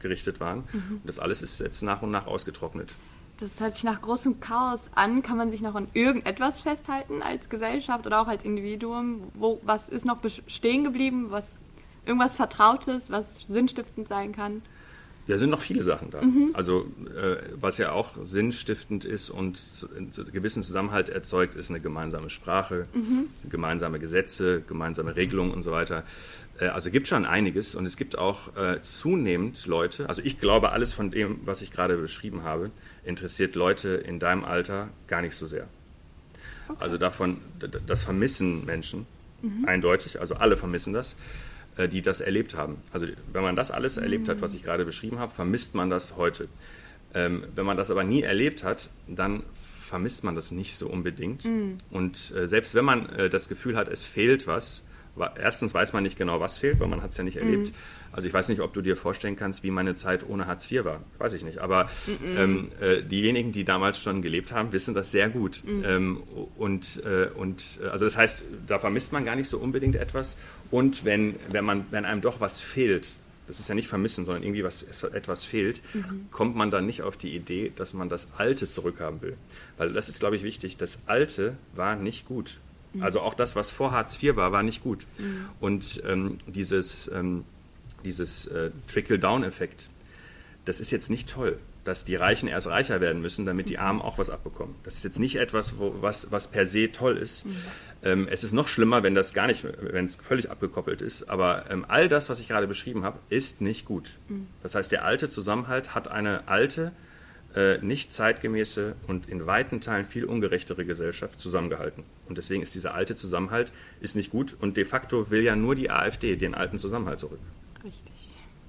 gerichtet waren. Mhm. Und das alles ist jetzt nach und nach ausgetrocknet. Das hört sich nach großem Chaos an. Kann man sich noch an irgendetwas festhalten als Gesellschaft oder auch als Individuum? Wo, was ist noch stehen geblieben? Was, irgendwas Vertrautes, was sinnstiftend sein kann? Ja, sind noch viele Sachen da. Mhm. Also äh, was ja auch sinnstiftend ist und einen gewissen Zusammenhalt erzeugt, ist eine gemeinsame Sprache, mhm. gemeinsame Gesetze, gemeinsame Regelungen und so weiter. Äh, also gibt schon einiges und es gibt auch äh, zunehmend Leute, also ich glaube, alles von dem, was ich gerade beschrieben habe, interessiert Leute in deinem Alter gar nicht so sehr. Okay. Also davon, das vermissen Menschen mhm. eindeutig, also alle vermissen das. Äh, die das erlebt haben. Also wenn man das alles erlebt hat, was ich gerade beschrieben habe, vermisst man das heute. Ähm, wenn man das aber nie erlebt hat, dann vermisst man das nicht so unbedingt. Mhm. Und äh, selbst wenn man äh, das Gefühl hat, es fehlt was, erstens weiß man nicht genau, was fehlt, weil man hat es ja nicht erlebt. Mhm. Also ich weiß nicht, ob du dir vorstellen kannst, wie meine Zeit ohne Hartz IV war. Weiß ich nicht. Aber mhm. ähm, äh, diejenigen, die damals schon gelebt haben, wissen das sehr gut. Mhm. Ähm, und, äh, und äh, also das heißt, da vermisst man gar nicht so unbedingt etwas. Und wenn, wenn, man, wenn einem doch was fehlt, das ist ja nicht vermissen, sondern irgendwie was, etwas fehlt, mhm. kommt man dann nicht auf die Idee, dass man das Alte zurückhaben will. Weil das ist, glaube ich, wichtig. Das Alte war nicht gut. Mhm. Also auch das, was vor Hartz IV war, war nicht gut. Mhm. Und ähm, dieses, ähm, dieses äh, Trickle-Down-Effekt, das ist jetzt nicht toll, dass die Reichen erst reicher werden müssen, damit die mhm. Armen auch was abbekommen. Das ist jetzt nicht etwas, wo, was, was per se toll ist. Mhm. Ähm, es ist noch schlimmer, wenn das gar nicht, wenn es völlig abgekoppelt ist. Aber ähm, all das, was ich gerade beschrieben habe, ist nicht gut. Mhm. Das heißt, der alte Zusammenhalt hat eine alte, äh, nicht zeitgemäße und in weiten Teilen viel ungerechtere Gesellschaft zusammengehalten. Und deswegen ist dieser alte Zusammenhalt ist nicht gut und de facto will ja nur die AfD den alten Zusammenhalt zurück. Richtig.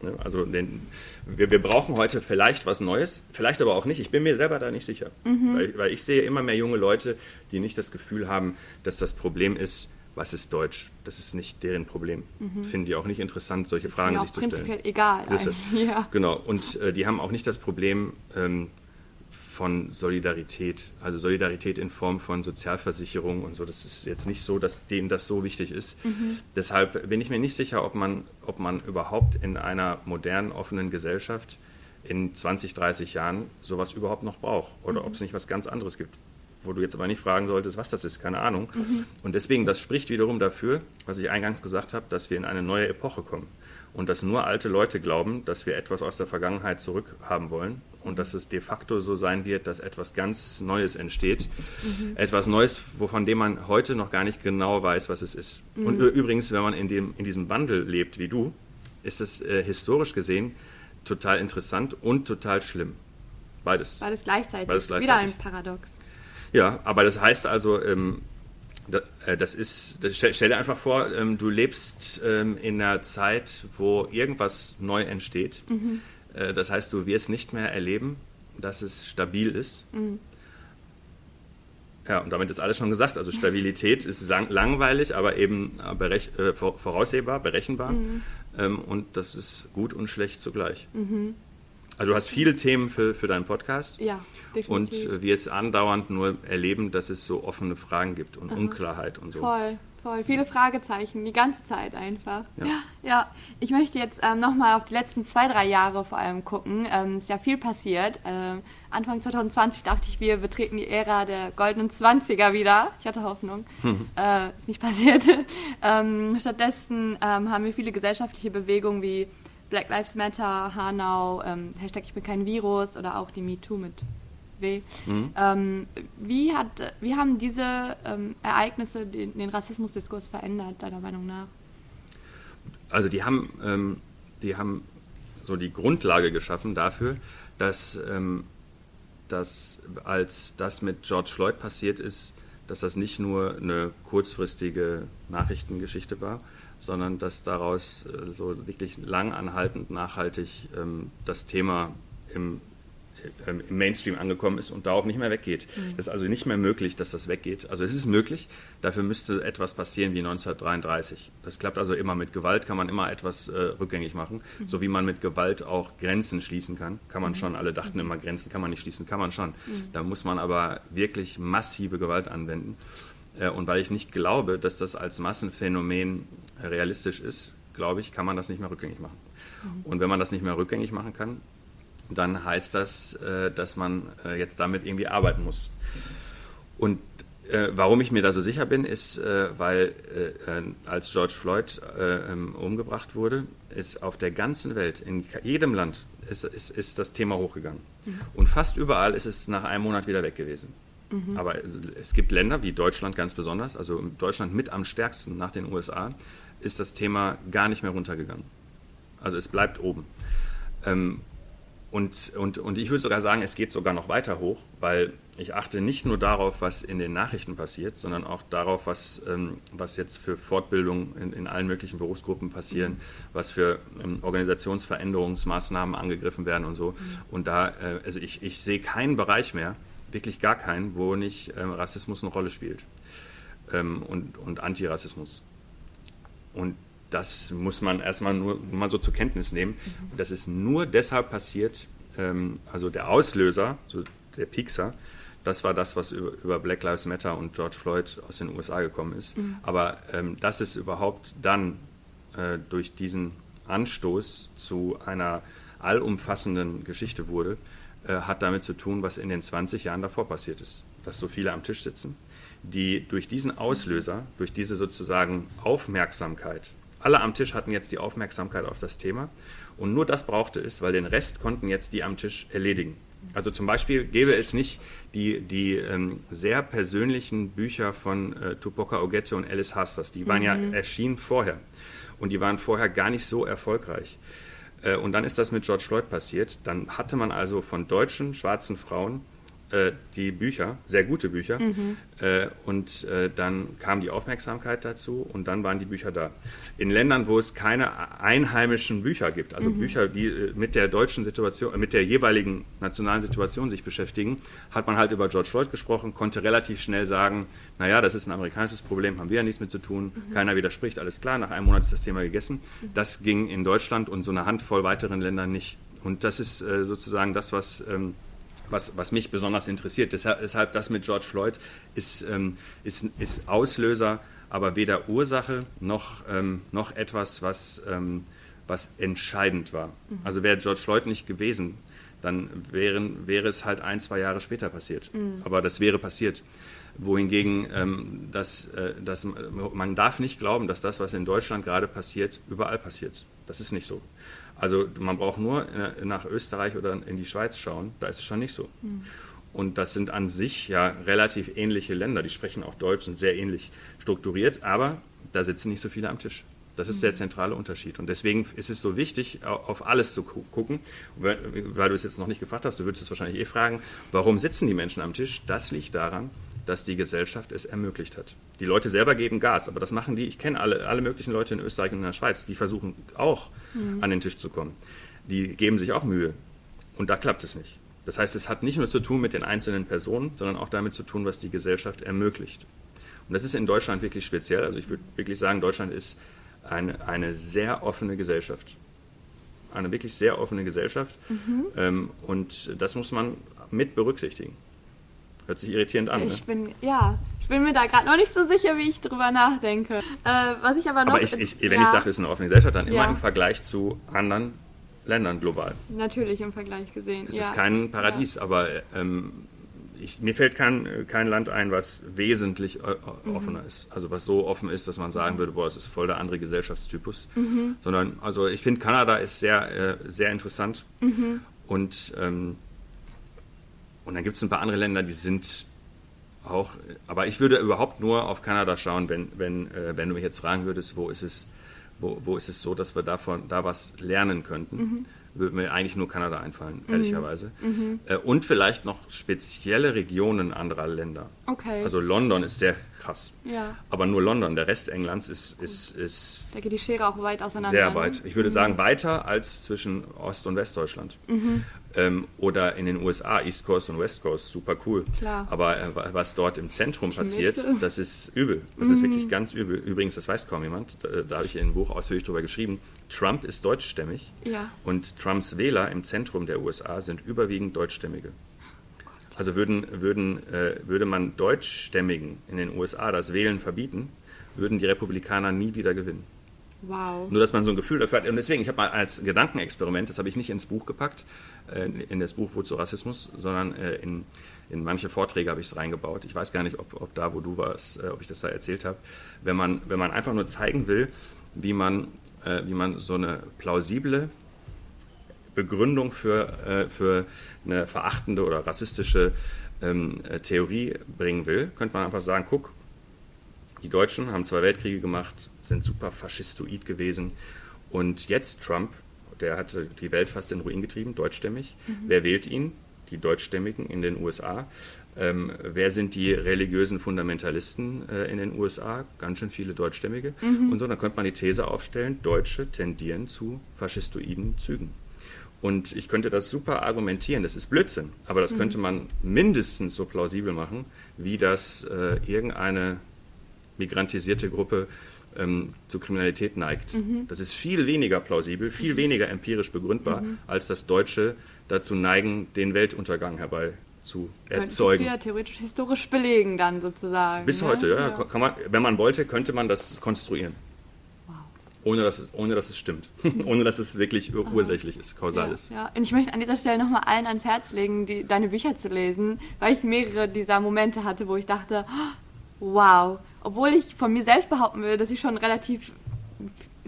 Ne, also den, wir, wir, brauchen heute vielleicht was Neues, vielleicht aber auch nicht. Ich bin mir selber da nicht sicher, mhm. weil, weil ich sehe immer mehr junge Leute, die nicht das Gefühl haben, dass das Problem ist, was ist Deutsch? Das ist nicht deren Problem. Mhm. Finden die auch nicht interessant, solche ist Fragen sich zu stellen. prinzipiell egal. Ja. Genau. Und äh, die haben auch nicht das Problem ähm, von Solidarität, also Solidarität in Form von Sozialversicherung und so. Das ist jetzt nicht so, dass denen das so wichtig ist. Mhm. Deshalb bin ich mir nicht sicher, ob man, ob man überhaupt in einer modernen, offenen Gesellschaft in 20, 30 Jahren sowas überhaupt noch braucht oder mhm. ob es nicht was ganz anderes gibt, wo du jetzt aber nicht fragen solltest, was das ist, keine Ahnung. Mhm. Und deswegen, das spricht wiederum dafür, was ich eingangs gesagt habe, dass wir in eine neue Epoche kommen. Und dass nur alte Leute glauben, dass wir etwas aus der Vergangenheit zurückhaben wollen und dass es de facto so sein wird, dass etwas ganz Neues entsteht. Mhm. Etwas Neues, wovon dem man heute noch gar nicht genau weiß, was es ist. Mhm. Und übrigens, wenn man in, dem, in diesem Wandel lebt wie du, ist es äh, historisch gesehen total interessant und total schlimm. Beides. Beides gleichzeitig. Beides gleichzeitig. Wieder ein Paradox. Ja, aber das heißt also, ähm, äh, das ist, stell, stell, dir einfach vor, ähm, du lebst ähm, in einer Zeit, wo irgendwas neu entsteht. Mhm. Äh, das heißt, du wirst nicht mehr erleben, dass es stabil ist. Mhm. Ja, und damit ist alles schon gesagt. Also Stabilität ist lang, langweilig, aber eben äh, berech, äh, voraussehbar, berechenbar. Mhm. Ähm, und das ist gut und schlecht zugleich. Mhm. Also du hast viele Themen für, für deinen Podcast. Ja, definitiv. Und wir es andauernd nur erleben, dass es so offene Fragen gibt und Aha. Unklarheit und so. Voll, voll. Viele Fragezeichen, die ganze Zeit einfach. Ja, ja. ich möchte jetzt ähm, nochmal auf die letzten zwei, drei Jahre vor allem gucken. Ähm, ist ja viel passiert. Ähm, Anfang 2020 dachte ich, wir betreten die Ära der goldenen 20er wieder. Ich hatte Hoffnung. Mhm. Äh, ist nicht passiert. ähm, stattdessen ähm, haben wir viele gesellschaftliche Bewegungen wie Black Lives Matter, Hanau, ähm, Hashtag Ich bin kein Virus oder auch die MeToo mit W. Mhm. Ähm, wie, hat, wie haben diese ähm, Ereignisse den, den, Rassismusdiskurs verändert, deiner Meinung nach? Also die haben, ähm, die haben so die Grundlage geschaffen dafür, dass, ähm, dass als das mit George Floyd passiert ist, dass das nicht nur eine kurzfristige Nachrichtengeschichte war, sondern dass daraus äh, so wirklich lang anhaltend, nachhaltig ähm, das Thema im, ähm, im, Mainstream angekommen ist und darauf nicht mehr weggeht. Mhm. Es ist also nicht mehr möglich, dass das weggeht. Also es ist möglich, dafür müsste etwas passieren wie 1933. Das klappt also immer mit Gewalt, kann man immer etwas äh, rückgängig machen, mhm. so wie man mit Gewalt auch Grenzen schließen kann. Kann man mhm. schon, alle dachten immer, Grenzen kann man nicht schließen, kann man schon. Mhm. Da muss man aber wirklich massive Gewalt anwenden. Äh, und weil ich nicht glaube, dass das als Massenphänomen realistisch ist, glaube ich, kann man das nicht mehr rückgängig machen. Mhm. Und wenn man das nicht mehr rückgängig machen kann, dann heißt das, äh, dass man äh, jetzt damit irgendwie arbeiten muss. Und warum ich mir da so sicher bin, ist, weil als George Floyd ähm, umgebracht wurde, ist auf der ganzen Welt, in jedem Land, ist, ist, ist das Thema hochgegangen. Mhm. Und fast überall ist es nach einem Monat wieder weg gewesen. Mhm. Aber es gibt Länder, wie Deutschland ganz besonders, also Deutschland mit am stärksten nach den USA, ist das Thema gar nicht mehr runtergegangen. Also es bleibt oben. Ähm, und, und, und ich würde sogar sagen, es geht sogar noch weiter hoch, weil ich achte nicht nur darauf, was in den Nachrichten passiert, sondern auch darauf, was, ähm, was jetzt für Fortbildung in, in allen möglichen Berufsgruppen passieren, mhm. was für ähm, Organisationsveränderungsmaßnahmen angegriffen werden und so. Mhm. Und da, äh, also ich, ich sehe keinen Bereich mehr, wirklich gar keinen, wo nicht ähm, Rassismus eine Rolle spielt und, und Antirassismus. Und das muss man erstmal nur mal so zur Kenntnis nehmen. Mhm. Das ist nur deshalb passiert, ähm, also der Auslöser, so der Pixar, das war das, was über, über, Black Lives Matter und George Floyd aus den USA gekommen ist. Mhm. Aber ähm, dass es überhaupt dann äh, durch diesen Anstoß zu einer allumfassenden Geschichte wurde, äh, hat damit zu tun, was in den 20 Jahren davor passiert ist. Dass so viele am Tisch sitzen, die durch diesen Auslöser, durch diese sozusagen Aufmerksamkeit, alle am Tisch hatten jetzt die Aufmerksamkeit auf das Thema und nur das brauchte es, weil den Rest konnten jetzt die am Tisch erledigen. Also zum Beispiel gäbe es nicht die, die ähm, sehr persönlichen Bücher von äh, Tupoka Ogette und Alice Hasters, die waren mhm. ja erschienen vorher und die waren vorher gar nicht so erfolgreich. Äh, und dann ist das mit George Floyd passiert. Dann hatte man also von deutschen schwarzen Frauen äh, die Bücher, sehr gute Bücher. Mhm. Äh, und äh, dann kam die Aufmerksamkeit dazu und dann waren die Bücher da. In Ländern, wo es keine einheimischen Bücher gibt, also mhm. Bücher, die äh, mit der deutschen Situation, mit der jeweiligen nationalen Situation sich beschäftigen, hat man halt über George Floyd gesprochen, konnte relativ schnell sagen, naja, das ist ein amerikanisches Problem, haben wir ja nichts mit zu tun, mhm. keiner widerspricht, alles klar, nach einem Monat ist das Thema gegessen. Mhm. Das ging in Deutschland und so eine Handvoll weiteren Ländern nicht. Und das ist äh, sozusagen das, was ähm, was, was mich besonders interessiert. Deshalb, deshalb das mit George Floyd ist, ähm, ist, ist Auslöser, aber weder Ursache noch, ähm, noch etwas, was, ähm, was entscheidend war. Mhm. Also wäre George Floyd nicht gewesen, dann wären, wäre es halt ein, zwei Jahre später passiert. Mhm. Aber das wäre passiert. Wohingegen das, äh, das, man darf nicht glauben, dass das, was in Deutschland gerade passiert, überall passiert. Das ist nicht so. Also man braucht nur nach Österreich oder in die Schweiz schauen, da ist es schon nicht so. Mhm. Und das sind an sich ja relativ ähnliche Länder. Die sprechen auch Deutsch, sind sehr ähnlich strukturiert, aber da sitzen nicht so viele am Tisch. Das ist der mhm. zentrale Unterschied. Und deswegen ist es so wichtig, auf alles zu gucken. Weil, du es jetzt noch nicht gefragt hast, du würdest es wahrscheinlich eh fragen, warum sitzen die Menschen am Tisch? Das liegt daran, dass die Gesellschaft es ermöglicht hat. Die Leute selber geben Gas, aber das machen die, ich kenne alle, alle möglichen Leute in Österreich und in der Schweiz, die versuchen auch mhm. an den Tisch zu kommen. Die geben sich auch Mühe. Und da klappt es nicht. Das heißt, es hat nicht nur zu tun mit den einzelnen Personen, sondern auch damit zu tun, was die Gesellschaft ermöglicht. Und das ist in Deutschland wirklich speziell. Also ich würde wirklich sagen, Deutschland ist eine, eine sehr offene Gesellschaft. Eine wirklich sehr offene Gesellschaft. Mhm. Ähm, und das muss man mit berücksichtigen. Hört sich irritierend an. Ich ne? bin, ja, ich bin mir da gerade noch nicht so sicher, wie ich drüber nachdenke. Äh, was ich aber noch. Aber ich, ich, wenn ja. ich sage, es ist eine offene Gesellschaft, dann immer im Vergleich zu anderen Ländern global. Natürlich im Vergleich gesehen. Es ja. ist kein Paradies, ja. aber ähm, ich, mir fällt kein, kein Land ein, was wesentlich äh, mhm. offener ist. Also was so offen ist, dass man sagen würde, boah, es ist voll der andere Gesellschaftstypus. Mhm. Sondern, also ich finde, Kanada ist sehr, äh, sehr interessant. Mhm. Und, ähm, und dann gibt es ein paar andere Länder, die sind auch, aber ich würde überhaupt nur auf Kanada schauen, wenn, wenn, äh, wenn du mich jetzt fragen würdest, wo ist es, wo, wo ist es so, dass wir davon da was lernen könnten. Mhm würde mir eigentlich nur Kanada einfallen, mhm. ehrlicherweise. Mhm. Äh, und vielleicht noch spezielle Regionen anderer Länder. Okay. Also London ist sehr krass. Ja. Aber nur London, der Rest Englands ist, ist, ist Da geht die Schere auch weit auseinander. Sehr ne? weit. Ich würde mhm. sagen, weiter als zwischen Ost- und Westdeutschland. Mhm. Ähm, oder in den USA, East Coast und West Coast, super cool. Klar. Aber äh, was dort im Zentrum die passiert, Mitte. das ist übel. Das ist wirklich mhm. ganz übel. Übrigens, das weiß kaum jemand. Da, da habe ich in einem Buch ausführlich drüber geschrieben. Trump ist deutschstämmig. Ja. Und Trumps Wähler im Zentrum der USA sind überwiegend Deutschstämmige. Also würden, würden, äh, würde man Deutschstämmigen in den USA das Wählen verbieten, würden die Republikaner nie wieder gewinnen. Wow. Nur, dass man so ein Gefühl dafür hat. Und deswegen, ich habe mal als Gedankenexperiment, das habe ich nicht ins Buch gepackt, in das Buch Wozu Rassismus, sondern äh, in, in manche Vorträge habe ich es reingebaut. Ich weiß gar nicht, ob, ob da, wo du warst, äh, ob ich das da erzählt habe. Wenn man, wenn man einfach nur zeigen will, wie man, wie man so eine plausible Begründung für, für eine verachtende oder rassistische ähm, Theorie bringen will, könnte man einfach sagen, guck, die Deutschen haben zwei Weltkriege gemacht, sind super faschistoid gewesen. Und jetzt Trump, der hat die Welt fast in Ruin getrieben, deutschstämmig. Mhm. Wer wählt ihn? Die Deutschstämmigen in den USA. Ähm, wer sind die religiösen Fundamentalisten äh, in den USA? Ganz schön viele Deutschstämmige. Mhm. Und so, dann könnte man die These aufstellen, Deutsche tendieren zu faschistoiden Zügen. Und ich könnte das super argumentieren, das ist Blödsinn, aber das mhm. könnte man mindestens so plausibel machen, wie das äh, irgendeine migrantisierte Gruppe ähm, zu Kriminalität neigt. Mhm. Das ist viel weniger plausibel, viel weniger empirisch begründbar, mhm. als das Deutsche dazu neigen, den Weltuntergang herbei zu erzeugen. Könntest du ja theoretisch historisch belegen dann sozusagen. Bis ne? heute, ja. ja. Kann man, wenn man wollte, könnte man das konstruieren. Wow. Ohne dass, es, ohne dass es stimmt. ohne dass es wirklich ur ursächlich ist, kausal ja, ist. Ja, und ich möchte an dieser Stelle nochmal allen ans Herz legen, die, deine Bücher zu lesen, weil ich mehrere dieser Momente hatte, wo ich dachte, wow, obwohl ich von mir selbst behaupten will, dass ich schon relativ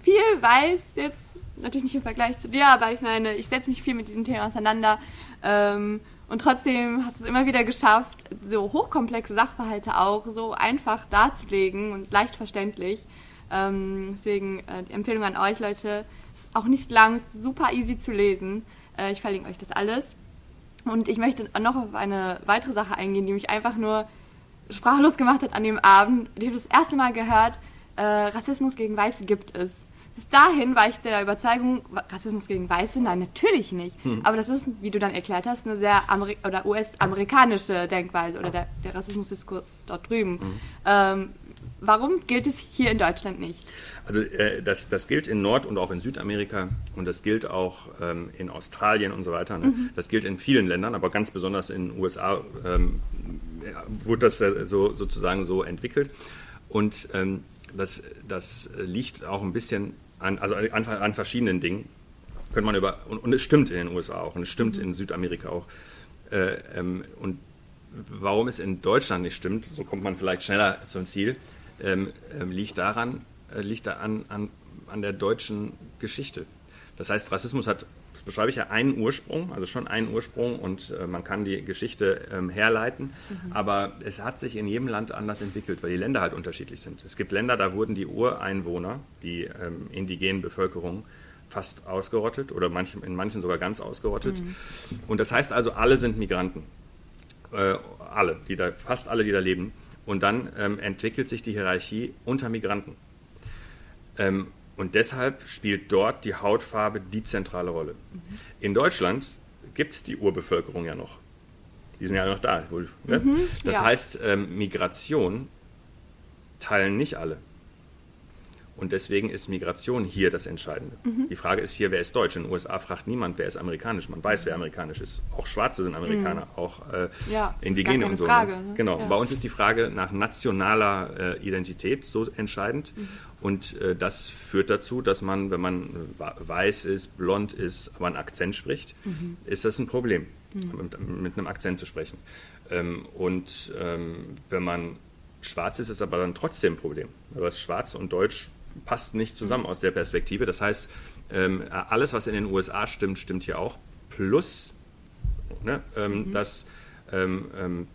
viel weiß, jetzt natürlich nicht im Vergleich zu dir, aber ich meine, ich setze mich viel mit diesem Thema auseinander. Ähm, und trotzdem hast du es immer wieder geschafft, so hochkomplexe Sachverhalte auch so einfach darzulegen und leicht verständlich. Ähm, deswegen äh, die Empfehlung an euch, Leute, ist auch nicht lang, ist super easy zu lesen. Äh, ich verlinke euch das alles. Und ich möchte noch auf eine weitere Sache eingehen, die mich einfach nur sprachlos gemacht hat an dem Abend. Ich habe das erste Mal gehört, äh, Rassismus gegen Weiße gibt es. Bis dahin war ich der Überzeugung, Rassismus gegen Weiße, nein, natürlich nicht. Hm. Aber das ist, wie du dann erklärt hast, eine sehr Ameri oder US-amerikanische Denkweise oder der, der Rassismusdiskurs dort drüben. Hm. Ähm, warum gilt es hier in Deutschland nicht? Also äh, das, das gilt in Nord- und auch in Südamerika und das gilt auch ähm, in Australien und so weiter. Ne? Mhm. Das gilt in vielen Ländern, aber ganz besonders in den USA ähm, wurde das so, sozusagen so entwickelt. Und ähm, das, das liegt auch ein bisschen an, also an, an verschiedenen Dingen. Könnte man über, und, und, es stimmt in den USA auch und es stimmt mhm. in Südamerika auch. Äh, ähm, und warum es in Deutschland nicht stimmt, so kommt man vielleicht schneller zum Ziel, ähm, ähm liegt daran, äh, liegt da an, an an der deutschen Geschichte. Das heißt, Rassismus hat, das beschreibe ich ja, einen Ursprung, also schon einen Ursprung und äh, man kann die Geschichte ähm, herleiten, mhm. aber es hat sich in jedem Land anders entwickelt, weil die Länder halt unterschiedlich sind. Es gibt Länder, da wurden die Ureinwohner, die ähm, indigenen Bevölkerung, fast ausgerottet oder manch, in manchen sogar ganz ausgerottet. Mhm. Und das heißt also, alle sind Migranten. Äh, alle, die da, fast alle, die da leben. Und dann ähm, entwickelt sich die Hierarchie unter Migranten. Ähm, und deshalb spielt dort die Hautfarbe die zentrale Rolle. Mhm. In Deutschland gibt es die Urbevölkerung ja noch. Die sind ja noch da. Wohl, ne? mhm, das ja. heißt, ähm, Migration teilen nicht alle. Und deswegen ist Migration hier das Entscheidende. Mhm. Die Frage ist hier, wer ist deutsch? In den USA fragt niemand, wer ist amerikanisch. Man weiß, wer amerikanisch ist. Auch Schwarze sind Amerikaner, mhm. auch äh, ja, Indigene und so. Frage, ne? Genau. Ja. Bei uns ist die Frage nach nationaler äh, Identität so entscheidend. Mhm. Und äh, das führt dazu, dass man, wenn man weiß ist, blond ist, aber einen Akzent spricht, mhm. ist das ein Problem, mhm. mit, mit, einem Akzent zu sprechen. Ähm, und ähm, wenn man schwarz ist, ist aber dann trotzdem ein Problem. Aber schwarz und deutsch passt nicht zusammen aus der Perspektive. Das heißt, ähm, alles, was in den USA stimmt, stimmt hier auch. Plus, ne, ähm, mhm. dass ähm,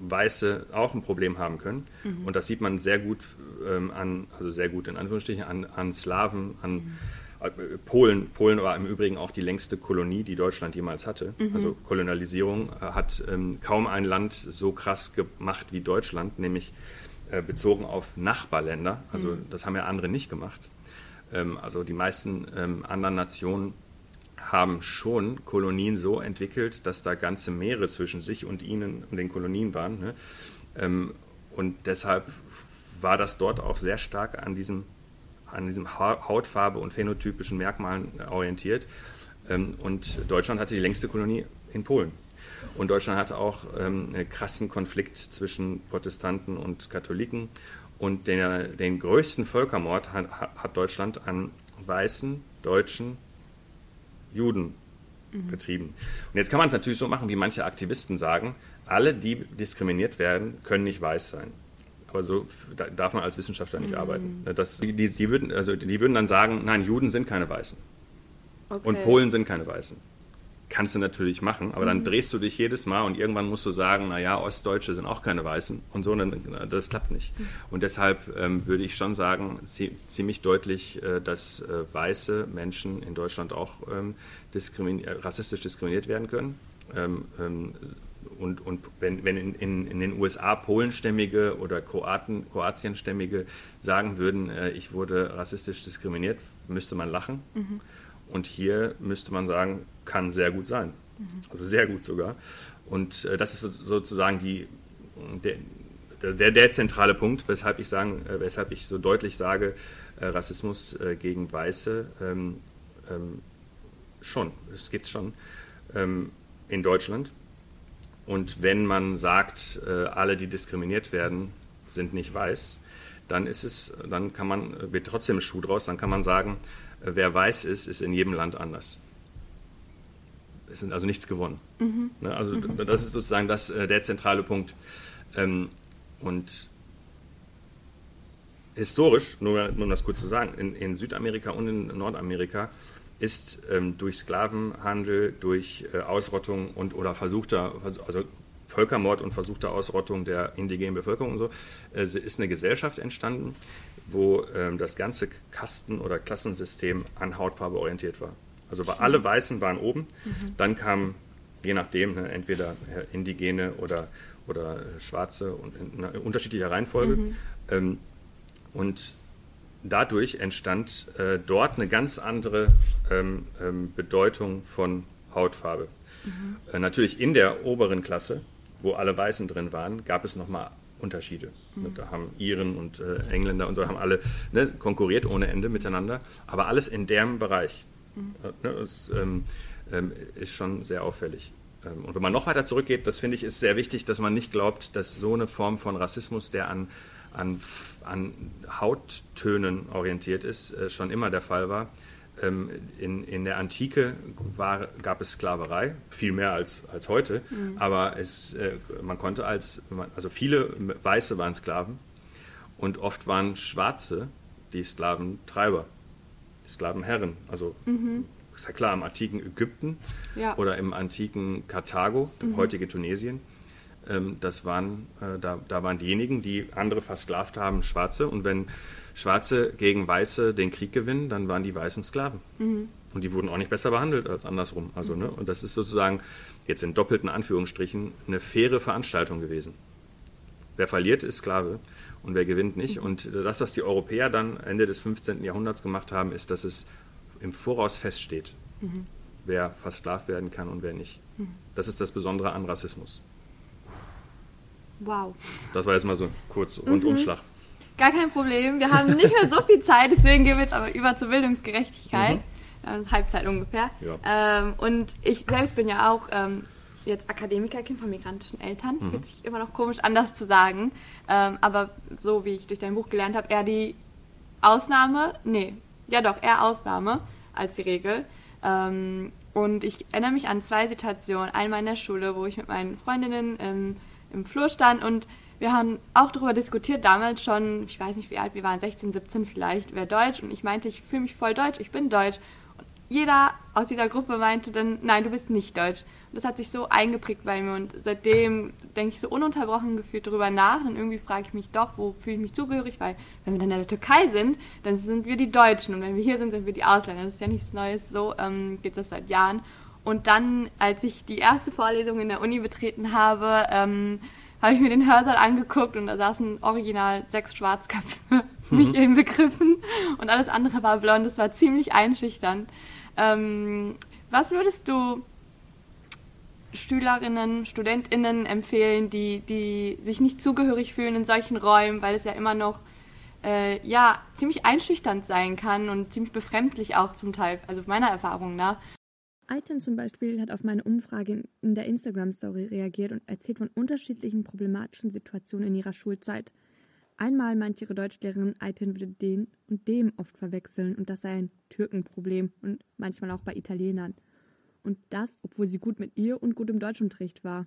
Weiße auch ein Problem haben können. Mhm. Und das sieht man sehr gut ähm, an, also sehr gut in Anführungsstrichen, an, an Slawen, an mhm. Äh, Polen. Polen war im Übrigen auch die längste Kolonie, die Deutschland jemals hatte. Mhm. Also Kolonialisierung äh, hat ähm, kaum ein Land so krass gemacht wie Deutschland, nämlich bezogen auf Nachbarländer. Also mhm. das haben ja andere nicht gemacht. Ähm, also die meisten ähm, anderen Nationen haben schon Kolonien so entwickelt, dass da ganze Meere zwischen sich und ihnen und den Kolonien waren. Ne? Ähm, und deshalb war das dort auch sehr stark an diesem, an diesem Hautfarbe und phänotypischen Merkmalen orientiert. und Deutschland hatte die längste Kolonie in Polen. Und Deutschland hatte auch ähm, einen krassen Konflikt zwischen Protestanten und Katholiken. Und den, den größten Völkermord hat, hat, Deutschland an weißen deutschen Juden mhm. betrieben. Und jetzt kann man es natürlich so machen, wie manche Aktivisten sagen, alle, die diskriminiert werden, können nicht weiß sein. Aber so darf man als Wissenschaftler nicht mhm. arbeiten. Das, die, die, würden, also die würden dann sagen, nein, Juden sind keine Weißen. Okay. Und Polen sind keine Weißen kannst du natürlich machen, aber dann mhm. drehst du dich jedes Mal und irgendwann musst du sagen, naja, Ostdeutsche sind auch keine Weißen und so, das klappt nicht. Mhm. Und deshalb ähm, würde ich schon sagen, ziemlich deutlich, äh, dass äh, weiße Menschen in Deutschland auch ähm, diskrimi äh, rassistisch diskriminiert werden können. Ähm, ähm, und, und wenn, wenn in, in, in, den USA Polenstämmige oder Kroaten, Kroatienstämmige sagen würden, äh, ich wurde rassistisch diskriminiert, müsste man lachen. Mhm. Und hier müsste man sagen, kann sehr gut sein. Mhm. Also sehr gut sogar. Und äh, das ist sozusagen die, der, der, der, zentrale Punkt, weshalb ich, sagen, äh, weshalb ich so deutlich sage, äh, Rassismus äh, gegen Weiße ähm, ähm, schon, es gibt es schon ähm, in Deutschland. Und wenn man sagt, äh, alle, die diskriminiert werden, sind nicht weiß, dann ist es, dann kann man, wird trotzdem ein Schuh draus, dann kann man sagen, wer weiß ist, ist in jedem Land anders. Es sind also nichts gewonnen. Mhm. Ne, also mhm. das ist sozusagen das, äh, der zentrale Punkt. Ähm, und historisch, nur, um das kurz zu sagen, in, in Südamerika und in Nordamerika ist ähm, durch Sklavenhandel, durch äh, Ausrottung und oder versuchter, also Völkermord und versuchte Ausrottung der indigenen Bevölkerung und so, äh, ist eine Gesellschaft entstanden, wo ähm, das ganze Kasten- oder Klassensystem an Hautfarbe orientiert war. Also war, alle Weißen waren oben, mhm. dann kamen, je nachdem, ne, entweder Indigene oder, oder äh, Schwarze und in einer unterschiedlicher Reihenfolge. Mhm. Ähm, und dadurch entstand äh, dort eine ganz andere ähm, ähm, Bedeutung von Hautfarbe. Mhm. Äh, natürlich in der oberen Klasse, wo alle Weißen drin waren, gab es nochmal Unterschiede. Mhm. Da haben Iren und äh, Engländer und so haben alle ne, konkurriert ohne Ende miteinander, aber alles in dem Bereich. Mhm. Ne, das ähm, ähm, ist schon sehr auffällig. Ähm, und wenn man noch weiter zurückgeht, das finde ich ist sehr wichtig, dass man nicht glaubt, dass so eine Form von Rassismus, der an, an, an Hauttönen orientiert ist, äh, schon immer der Fall war. Ähm, in, in der Antike war, gab es Sklaverei, viel mehr als, als heute, mhm. aber es, äh, man konnte als, also viele Weiße waren Sklaven und oft waren Schwarze die Sklaventreiber, die Sklavenherren. Also mhm. ist ja klar, im antiken Ägypten ja. oder im antiken Karthago, mhm. heutige Tunesien, ähm, das waren, äh, da, da waren diejenigen, die andere versklavt haben, Schwarze. Und wenn Schwarze gegen Weiße den Krieg gewinnen, dann waren die Weißen Sklaven. Mhm. Und die wurden auch nicht besser behandelt als andersrum. Also, ne? Und das ist sozusagen jetzt in doppelten Anführungsstrichen eine faire Veranstaltung gewesen. Wer verliert, ist Sklave und wer gewinnt nicht. Und das, was die Europäer dann Ende des 15. Jahrhunderts gemacht haben, ist, dass es im Voraus feststeht, mhm. wer versklavt werden kann und wer nicht. Mhm. Das ist das Besondere an Rassismus. Wow. Das war jetzt mal so kurz Rundumschlag. Mhm. Gar kein Problem. Wir haben nicht mehr so viel Zeit, deswegen gehen wir jetzt aber über zur Bildungsgerechtigkeit. Mhm. Halbzeit ungefähr. Ja. Ähm, und ich selbst bin ja auch ähm, jetzt Akademikerkind von migrantischen Eltern. Mhm. Fühlt sich immer noch komisch an, das zu sagen. Ähm, aber so wie ich durch dein Buch gelernt habe, eher die Ausnahme, nee, ja doch, eher Ausnahme als die Regel. Ähm, und ich erinnere mich an zwei Situationen. Einmal in der Schule, wo ich mit meinen Freundinnen im Flur stand und wir haben auch darüber diskutiert, damals schon, ich weiß nicht wie alt wir waren, 16, 17 vielleicht, wer Deutsch. Und ich meinte, ich fühle mich voll deutsch, ich bin deutsch. Und jeder aus dieser Gruppe meinte dann, nein, du bist nicht deutsch. Und das hat sich so eingeprägt bei mir und seitdem denke ich so ununterbrochen gefühlt darüber nach und irgendwie frage ich mich doch, wo fühle ich mich zugehörig, weil wenn wir dann in der Türkei sind, dann sind wir die Deutschen und wenn wir hier sind, sind wir die Ausländer. Das ist ja nichts Neues, so ähm, geht das seit Jahren. Und dann, als ich die erste Vorlesung in der Uni betreten habe, ähm, habe ich mir den Hörsaal angeguckt und da saßen original sechs Schwarzköpfe, mich mhm. begriffen und alles andere war blond. Das war ziemlich einschüchternd. Ähm, was würdest du Schülerinnen, Studentinnen empfehlen, die, die sich nicht zugehörig fühlen in solchen Räumen, weil es ja immer noch äh, ja, ziemlich einschüchternd sein kann und ziemlich befremdlich auch zum Teil, also meiner Erfahrung nach. Aitan zum Beispiel hat auf meine Umfrage in der Instagram-Story reagiert und erzählt von unterschiedlichen problematischen Situationen in ihrer Schulzeit. Einmal meint ihre Deutschlehrerin, Aitan würde den und dem oft verwechseln und das sei ein Türkenproblem und manchmal auch bei Italienern. Und das, obwohl sie gut mit ihr und gut im Deutschunterricht war.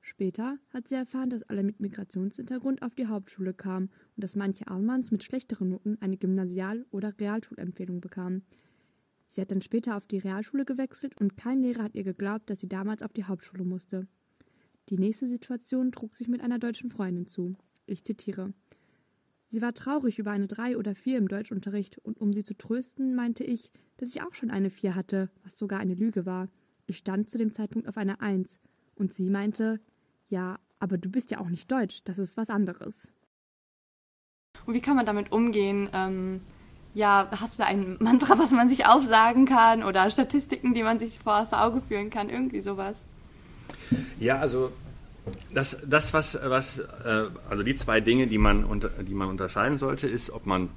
Später hat sie erfahren, dass alle mit Migrationshintergrund auf die Hauptschule kamen und dass manche Almans mit schlechteren Noten eine Gymnasial- oder Realschulempfehlung bekamen. Sie hat dann später auf die Realschule gewechselt und kein Lehrer hat ihr geglaubt, dass sie damals auf die Hauptschule musste. Die nächste Situation trug sich mit einer deutschen Freundin zu. Ich zitiere. Sie war traurig über eine drei oder vier im Deutschunterricht, und um sie zu trösten, meinte ich, dass ich auch schon eine vier hatte, was sogar eine Lüge war. Ich stand zu dem Zeitpunkt auf einer Eins, und sie meinte, ja, aber du bist ja auch nicht deutsch, das ist was anderes. Und wie kann man damit umgehen? Ähm, ja, hast du da ein Mantra, was man sich aufsagen kann oder Statistiken, die man sich vor das Auge führen kann, irgendwie sowas? Ja, also das, das was, was äh, also die zwei Dinge, die man, unter, die man unterscheiden sollte, ist, ob man,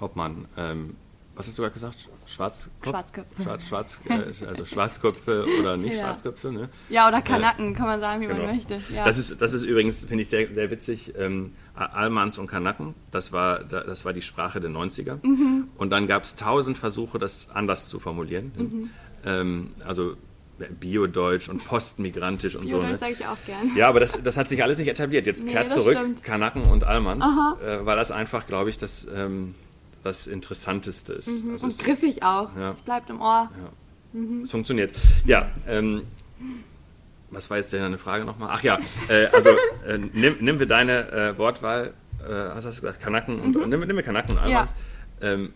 ob man, ähm, was hast du gerade gesagt? Schwarzkopf? Schwarzköpfe. Schwarz, Schwarz, äh, also Schwarzköpfe oder nicht ja. Schwarzköpfe, ne? Ja, oder Kanaken, äh, kann man sagen, wie genau. man möchte. Ja. Das, ist, das ist übrigens, finde ich, sehr, sehr witzig. Ähm, Almans und Kanaken, das war, das war die Sprache der 90er. Mhm. Und dann gab es tausend Versuche, das anders zu formulieren. Mhm. Ähm, also Biodeutsch und postmigrantisch und Biodeutsch so. Ne? sage ich auch gern. Ja, aber das, das hat sich alles nicht etabliert. Jetzt nee, kehrt zurück, stimmt. Kanaken und Almans, äh, weil das einfach, glaube ich, das, ähm, das Interessanteste ist. Mhm. Also und es, griffig auch. Ja. Es bleibt im Ohr. Ja. Mhm. Es funktioniert. Ja, ähm, was war jetzt denn eine Frage nochmal? Ach ja, äh, also äh, nimm, nimm wir deine äh, Wortwahl, äh, hast du gesagt, Kanaken und, mhm. nimm, nimm wir Kanaken und Almans. Ja. Ähm,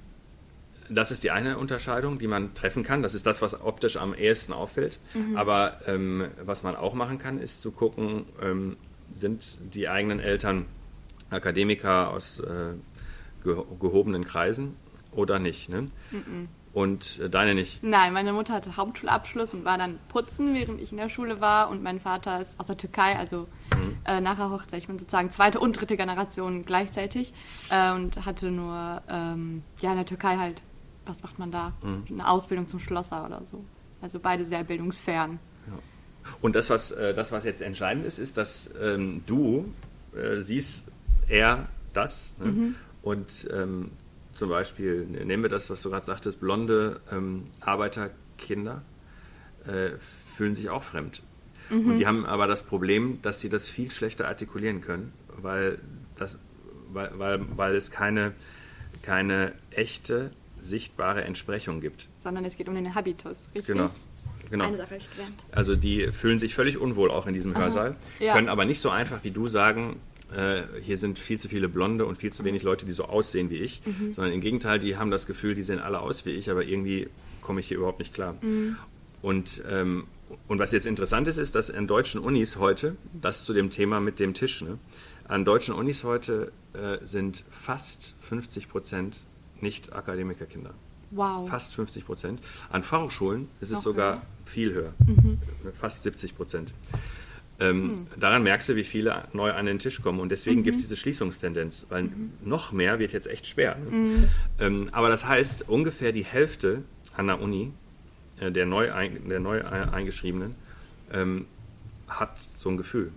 das ist die eine Unterscheidung, die man treffen kann. Das ist das, was optisch am ehesten auffällt. Mhm. Aber ähm, was man auch machen kann, ist zu gucken, ähm, sind die eigenen Eltern Akademiker aus äh, gehobenen Kreisen oder nicht. Ne? Mhm. Und äh, deine nicht? Nein, meine Mutter hatte Hauptschulabschluss und war dann putzen, während ich in der Schule war. Und mein Vater ist aus der Türkei, also mhm. äh, nach der Hochzeit, ich bin sozusagen zweite und dritte Generation gleichzeitig. Äh, und hatte nur ähm, ja, in der Türkei halt was macht man da? Mhm. Eine Ausbildung zum Schlosser oder so. Also beide sehr bildungsfern. Ja. Und das was, äh, das, was jetzt entscheidend ist, ist, dass ähm, du äh, siehst eher das. Ne? Mhm. Und ähm, zum Beispiel, ne, nehmen wir das, was du gerade sagtest, blonde ähm, Arbeiterkinder äh, fühlen sich auch fremd. Mhm. Und die haben aber das Problem, dass sie das viel schlechter artikulieren können, weil, das, weil, weil, weil es keine keine echte, sichtbare Entsprechung gibt. Sondern es geht um den Habitus, richtig? Genau. Genau. Eine Sache gelernt. Also die fühlen sich völlig unwohl auch in diesem Hörsaal, Ja. können aber nicht so einfach wie du sagen, äh, hier sind viel zu viele Blonde und viel zu wenig Leute, die so aussehen wie ich, sondern im Gegenteil, die haben das Gefühl, die sehen alle aus wie ich, aber irgendwie komme ich hier überhaupt nicht klar. Und, ähm, und was jetzt interessant ist, ist, dass an deutschen Unis heute, das zu dem Thema mit dem Tisch, ne, an deutschen Unis heute äh, sind fast 50 Prozent Nicht-Akademikerkinder. Wow. Fast 50 Prozent. An Fachhochschulen ist es Noch sogar viel höher. Fast 70 Prozent. Hm. Ähm, Daran merkst du, wie viele neu an den Tisch kommen. Und deswegen Mhm. gibt es diese Schließungstendenz, weil noch mehr wird jetzt echt schwer. Ne? Ähm, aber das heißt, ungefähr die Hälfte an der Uni, äh, der neu, ein, der neu ein- eingeschriebenen, ähm, hat so ein Gefühl.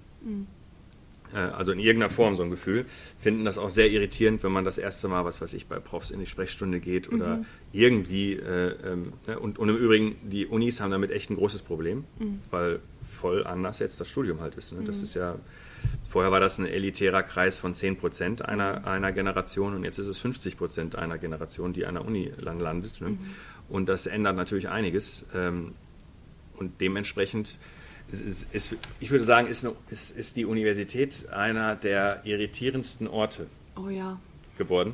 Äh, also in irgendeiner Form so ein Gefühl, finden das auch sehr irritierend, wenn man das erste Mal, was weiß ich, bei Profs in die Sprechstunde geht oder irgendwie. Äh, ähm, ne? und, und im Übrigen, die Unis haben damit echt ein großes Problem, weil voll anders jetzt das Studium halt ist. Ne? Das ist ja, vorher war das ein elitärer Kreis von 10 Prozent einer, einer Generation und jetzt ist es 50 Prozent einer Generation, die an der Uni lang landet. Ne? Und das ändert natürlich einiges. Ähm, und dementsprechend ist, ist, ich würde sagen, ist, eine, ist, ist die Universität einer der irritierendsten Orte Oh ja. geworden.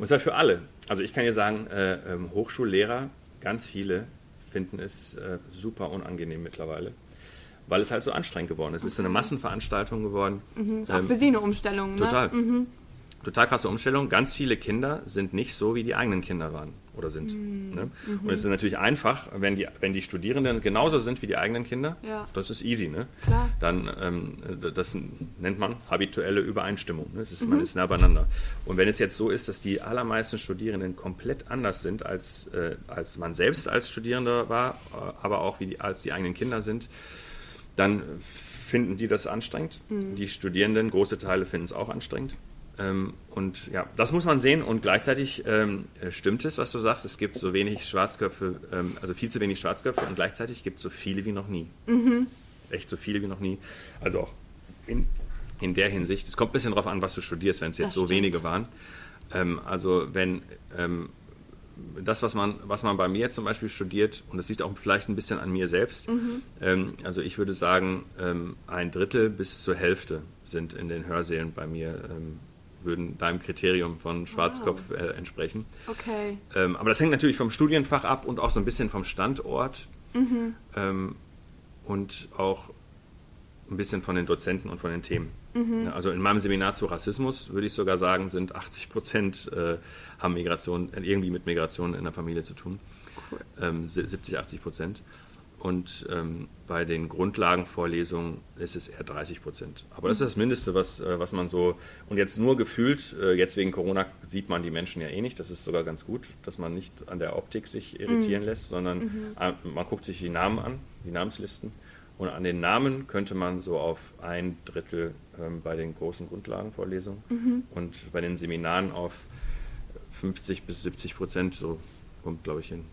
Und zwar für alle. Also ich kann dir sagen, äh, ähm, Hochschullehrer, ganz viele finden es äh, super unangenehm mittlerweile, weil es halt so anstrengend geworden ist. Es ist eine Massenveranstaltung geworden. Ist auch Ähm, für Sie eine Umstellung, ne? Total. Total krasse Umstellung. Ganz viele Kinder sind nicht so, wie die eigenen Kinder waren oder sind. Mhm. Ne? Und es ist natürlich einfach, wenn die, wenn die Studierenden genauso sind wie die eigenen Kinder. Ja. Das ist easy. Ne? Klar. Dann, ähm, das nennt man habituelle Übereinstimmung. Ne? Es ist, Mhm. Man ist nah beieinander. Und wenn es jetzt so ist, dass die allermeisten Studierenden komplett anders sind, als, äh, als man selbst als Studierender war, äh, aber auch wie die, als die eigenen Kinder sind, dann finden die das anstrengend. Mhm. Die Studierenden, große Teile finden es auch anstrengend. Ähm, und ja, das muss man sehen. Und gleichzeitig ähm, äh, stimmt es, was du sagst. Es gibt so wenig Schwarzköpfe, ähm, also viel zu wenig Schwarzköpfe und gleichzeitig gibt es so viele wie noch nie. Echt so viele wie noch nie. Also auch in, in der Hinsicht. Es kommt ein bisschen darauf an, was du studierst, wenn es jetzt Das so stimmt. wenige waren. Ähm, also wenn ähm, das, was man, was man bei mir jetzt zum Beispiel studiert, und das liegt auch vielleicht ein bisschen an mir selbst, ähm, also ich würde sagen, ähm, ein Drittel bis zur Hälfte sind in den Hörsälen bei mir, ähm, würden deinem Kriterium von Schwarzkopf äh, entsprechen. Okay. Ähm, aber das hängt natürlich vom Studienfach ab und auch so ein bisschen vom Standort ähm, und auch ein bisschen von den Dozenten und von den Themen. Ja, also in meinem Seminar zu Rassismus würde ich sogar sagen, sind 80 Prozent äh, haben Migration, äh, irgendwie mit Migration in der Familie zu tun. Cool. Ähm, se- 70, 80 Prozent. Und ähm, bei den Grundlagenvorlesungen ist es eher 30 Prozent. Aber das ist das Mindeste, was, äh, was man so. Und jetzt nur gefühlt, äh, jetzt wegen Corona sieht man die Menschen ja eh nicht. Das ist sogar ganz gut, dass man nicht an der Optik sich irritieren lässt, sondern äh, man guckt sich die Namen an, die Namenslisten. Und an den Namen könnte man so auf ein Drittel ähm, bei den großen Grundlagenvorlesungen und bei den Seminaren auf 50 bis 70 Prozent, so kommt, glaube ich, hin.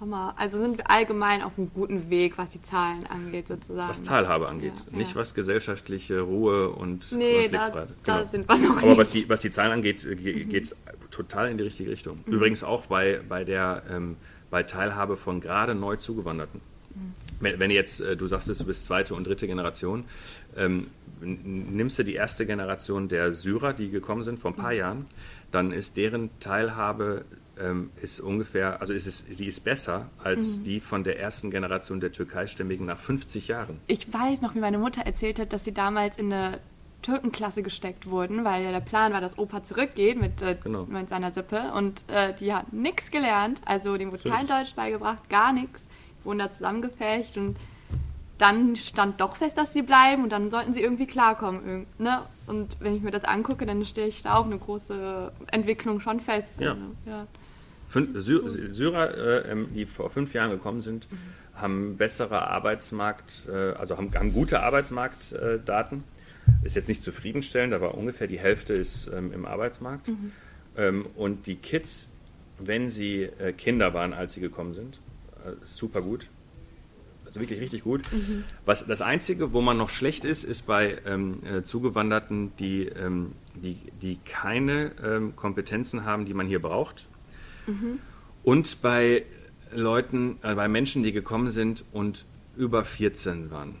Hammer. Also sind wir allgemein auf einem guten Weg, was die Zahlen angeht, sozusagen. Was Teilhabe angeht, Ja, nicht ja. was gesellschaftliche Ruhe und Nee, da, Konfliktfreiheit. da Genau. sind wir noch Aber nicht. was die, was die Zahlen angeht, geht es total in die richtige Richtung. Mhm. Übrigens auch bei, bei der ähm, bei Teilhabe von gerade neu Zugewanderten. Mhm. Wenn, wenn jetzt, äh, du sagst es, du bist zweite und dritte Generation, ähm, nimmst du die erste Generation der Syrer, die gekommen sind vor ein Mhm. paar Jahren, dann ist deren Teilhabe ähm, ist ungefähr, also ist es, sie ist besser als Mhm. die von der ersten Generation der Türkeistämmigen nach 50 Jahren. Ich weiß noch, wie meine Mutter erzählt hat, dass sie damals in eine Türkenklasse gesteckt wurden, weil ja der Plan war, dass Opa zurückgeht mit, äh, Genau. mit seiner Sippe und äh, die hat nichts gelernt, also dem wurde kein. Deutsch beigebracht, gar nichts, wurden da zusammengefecht und dann stand doch fest, dass sie bleiben und dann sollten sie irgendwie klarkommen. Ne? Und wenn ich mir das angucke, dann stehe ich da auch eine große Entwicklung schon fest. Ja. Ne? ja. Fün Sy Syrer, äh, ähm, die vor fünf Jahren gekommen sind, haben bessere Arbeitsmarkt, äh, also haben, haben gute Arbeitsmarktdaten. Ist jetzt nicht zufriedenstellend, aber ungefähr die Hälfte ist ähm, im Arbeitsmarkt. Ähm, und die Kids, wenn sie äh, Kinder waren, als sie gekommen sind, äh, super gut. Also wirklich richtig gut. Mhm. Was, das Einzige, wo man noch schlecht ist, ist bei ähm, äh, Zugewanderten, die, ähm, die, die keine ähm, Kompetenzen haben, die man hier braucht. Mhm. Und bei Leuten, äh, bei Menschen, die gekommen sind und über 14 waren.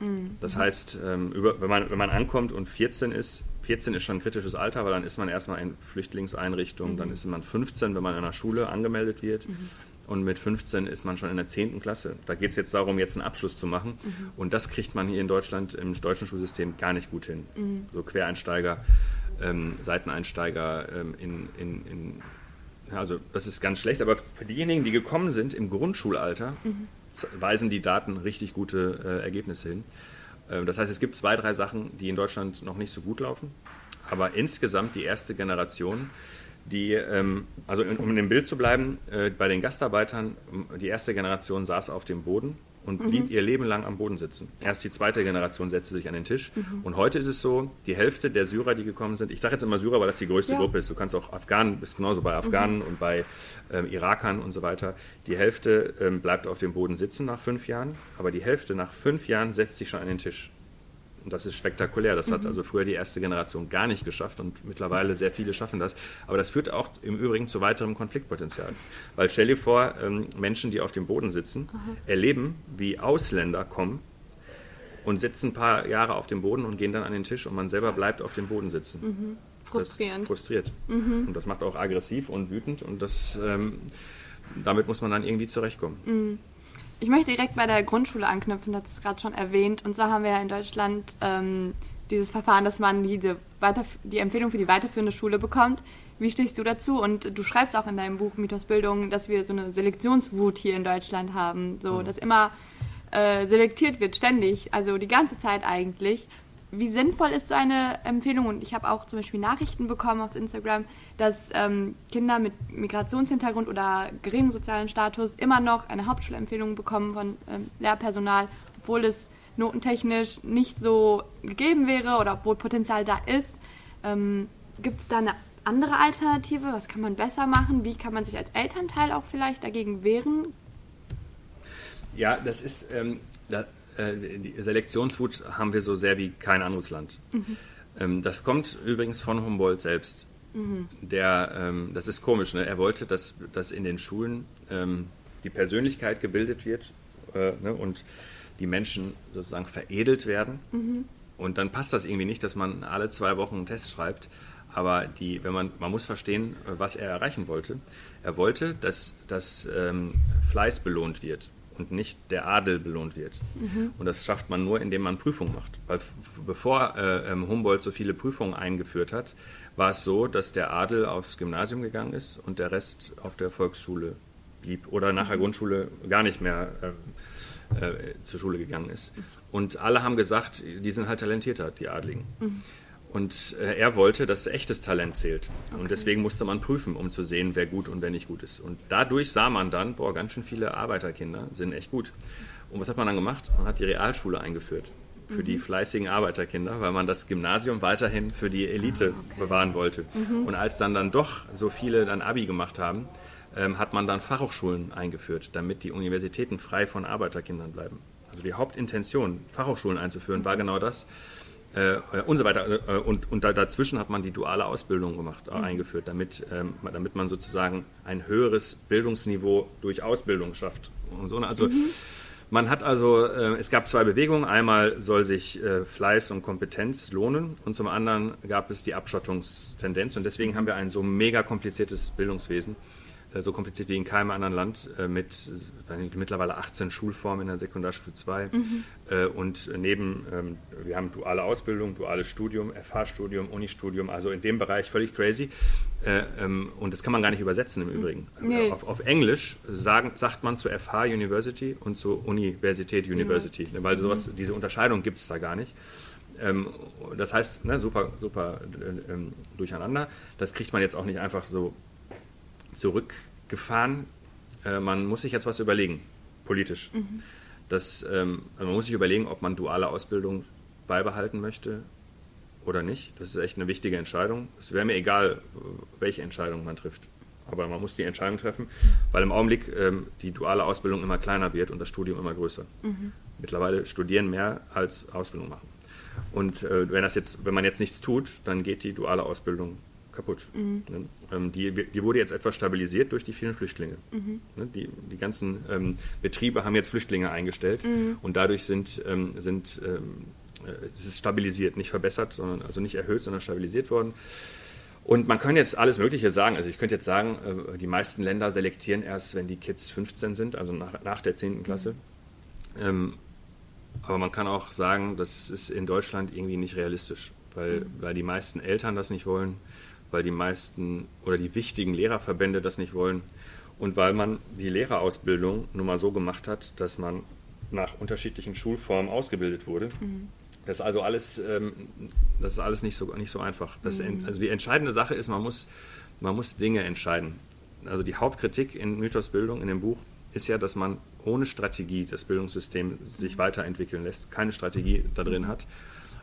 Mhm. Das heißt, ähm, über, wenn, man, wenn man ankommt und 14 ist, 14 ist schon ein kritisches Alter, weil dann ist man erstmal in Flüchtlingseinrichtungen, mhm. dann ist man 15, wenn man in einer Schule angemeldet wird. Und mit 15 ist man schon in der 10. Klasse. Da geht es jetzt darum, jetzt einen Abschluss zu machen. Mhm. Und das kriegt man hier in Deutschland im deutschen Schulsystem gar nicht gut hin. Mhm. So Quereinsteiger, ähm, Seiteneinsteiger ähm, in, in, in also das ist ganz schlecht, aber für diejenigen, die gekommen sind im Grundschulalter, mhm. weisen die Daten richtig gute äh, Ergebnisse hin. Äh, das heißt, es gibt zwei, drei Sachen, die in Deutschland noch nicht so gut laufen. Aber insgesamt die erste Generation, die, ähm, also um in dem Bild zu bleiben, äh, bei den Gastarbeitern, die erste Generation saß auf dem Boden und blieb mhm. ihr Leben lang am Boden sitzen. Erst die zweite Generation setzte sich an den Tisch. Mhm. Und heute ist es so, die Hälfte der Syrer, die gekommen sind, ich sage jetzt immer Syrer, weil das die größte ja. Gruppe ist. Du kannst auch Afghanen, bist genauso bei Afghanen mhm. und bei ähm, Irakern und so weiter. Die Hälfte ähm, bleibt auf dem Boden sitzen nach fünf Jahren, aber die Hälfte nach fünf Jahren setzt sich schon an den Tisch. Und das ist spektakulär. Das mhm. hat also früher die erste Generation gar nicht geschafft und mittlerweile sehr viele schaffen das. Aber das führt auch im Übrigen zu weiterem Konfliktpotenzial. Weil stell dir vor, ähm, Menschen, die auf dem Boden sitzen, erleben, wie Ausländer kommen und sitzen ein paar Jahre auf dem Boden und gehen dann an den Tisch und man selber bleibt auf dem Boden sitzen. Mhm. Frustrierend. Das frustriert. Mhm. Und das macht auch aggressiv und wütend und das, ähm, damit muss man dann irgendwie zurechtkommen. Mhm. Ich möchte direkt bei der Grundschule anknüpfen, das ist gerade schon erwähnt. Und zwar haben wir ja in Deutschland ähm, dieses Verfahren, dass man diese Weiter die Empfehlung für die weiterführende Schule bekommt. Wie stehst du dazu? Und du schreibst auch in deinem Buch Mythos Bildung, dass wir so eine Selektionswut hier in Deutschland haben, so mhm. dass immer äh, selektiert wird, ständig, also die ganze Zeit eigentlich wie sinnvoll ist so eine Empfehlung? Und ich habe auch zum Beispiel Nachrichten bekommen auf Instagram, dass ähm, Kinder mit Migrationshintergrund oder geringem sozialen Status immer noch eine Hauptschulempfehlung bekommen von ähm, Lehrpersonal, obwohl es notentechnisch nicht so gegeben wäre oder obwohl Potenzial da ist. Ähm, Gibt es da eine andere Alternative? Was kann man besser machen? Wie kann man sich als Elternteil auch vielleicht dagegen wehren? Ja, das ist, ähm, da, die Selektionswut haben wir so sehr wie kein anderes Land. Mhm. Ähm, das kommt übrigens von Humboldt selbst. Mhm. Der, ähm, das ist komisch, ne? er wollte, dass, dass in den Schulen ähm, die Persönlichkeit gebildet wird äh, ne? und die Menschen sozusagen veredelt werden. Mhm. Und dann passt das irgendwie nicht, dass man alle zwei Wochen einen Test schreibt. Aber die, wenn man, man muss verstehen, was er erreichen wollte. Er wollte, dass, dass ähm, Fleiß belohnt wird und nicht der Adel belohnt wird. Mhm. Und das schafft man nur, indem man Prüfungen macht. Weil bevor äh, ähm, Humboldt so viele Prüfungen eingeführt hat, war es so, dass der Adel aufs Gymnasium gegangen ist und der Rest auf der Volksschule blieb oder nach der mhm. Grundschule gar nicht mehr äh, äh, zur Schule gegangen ist. Und alle haben gesagt, die sind halt talentierter, die Adligen. Mhm. Und äh, er wollte, dass echtes Talent zählt. Okay. Und deswegen musste man prüfen, um zu sehen, wer gut und wer nicht gut ist. Und dadurch sah man dann, boah, ganz schön viele Arbeiterkinder sind echt gut. Und was hat man dann gemacht? Man hat die Realschule eingeführt für mhm. die fleißigen Arbeiterkinder, weil man das Gymnasium weiterhin für die Elite ah, okay. bewahren wollte. Mhm. Und als dann dann doch so viele dann Abi gemacht haben, ähm, hat man dann Fachhochschulen eingeführt, damit die Universitäten frei von Arbeiterkindern bleiben. Also die Hauptintention, Fachhochschulen einzuführen, war genau das äh, und so weiter. Äh, und, und dazwischen hat man die duale Ausbildung gemacht, äh, mhm. eingeführt, damit, ähm, damit man sozusagen ein höheres Bildungsniveau durch Ausbildung schafft. Und so. Also mhm. man hat also, äh, es gab zwei Bewegungen. Einmal soll sich äh, Fleiß und Kompetenz lohnen und zum anderen gab es die Abschottungstendenz. Und deswegen haben wir ein so mega kompliziertes Bildungswesen. Äh, so kompliziert wie in keinem anderen Land, äh, mit mittlerweile 18 Schulformen in der Sekundarstufe 2. Mhm. Äh, und neben, ähm, wir haben duale Ausbildung, duales Studium, FH-Studium, Unistudium, also in dem Bereich völlig crazy. Ähm, und das kann man gar nicht übersetzen im Übrigen. Nee. Auf, auf, Englisch sagen, sagt man zu FH University und zu Universität University, mhm. weil sowas, diese Unterscheidung gibt es da gar nicht. Ähm, das heißt, ne, super, super durcheinander. Das kriegt man jetzt auch nicht einfach so zurückgefahren. Äh, man muss sich jetzt was überlegen, politisch. Mhm. Das, ähm, also man muss sich überlegen, ob man duale Ausbildung beibehalten möchte oder nicht. Das ist echt eine wichtige Entscheidung. Es wäre mir egal, welche Entscheidung man trifft. aber man muss die Entscheidung treffen, weil im Augenblick ähm, die duale Ausbildung immer kleiner wird und das Studium immer größer. Mhm. Mittlerweile studieren mehr als Ausbildung machen. Und äh, wenn, das jetzt, wenn man jetzt nichts tut, dann geht die duale Ausbildung kaputt. Mhm. Ne? Ähm, die, die, wurde jetzt etwas stabilisiert durch die vielen Flüchtlinge. Mhm. Ne? Die, die, ganzen ähm, Betriebe haben jetzt Flüchtlinge eingestellt mhm. und dadurch sind, ähm, sind ähm, äh, es ist stabilisiert, nicht verbessert, sondern also nicht erhöht, sondern stabilisiert worden. Und man kann jetzt alles Mögliche sagen. Also ich könnte jetzt sagen, äh, die meisten Länder selektieren erst, wenn die Kids 15 sind, also nach, nach der 10. Klasse. Mhm. aber man kann auch sagen, das ist in Deutschland irgendwie nicht realistisch, weil, mhm. weil die meisten Eltern das nicht wollen weil die meisten oder die wichtigen Lehrerverbände das nicht wollen und weil man die Lehrerausbildung nun mal so gemacht hat, dass man nach unterschiedlichen Schulformen ausgebildet wurde. Mhm. Das ist also alles, ähm, das ist alles nicht so, nicht so einfach. Das, mhm. Also die entscheidende Sache ist, man muss, man muss Dinge entscheiden. Also die Hauptkritik in Mythosbildung in dem Buch ist ja, dass man ohne Strategie das Bildungssystem sich mhm. weiterentwickeln lässt, keine Strategie da drin hat.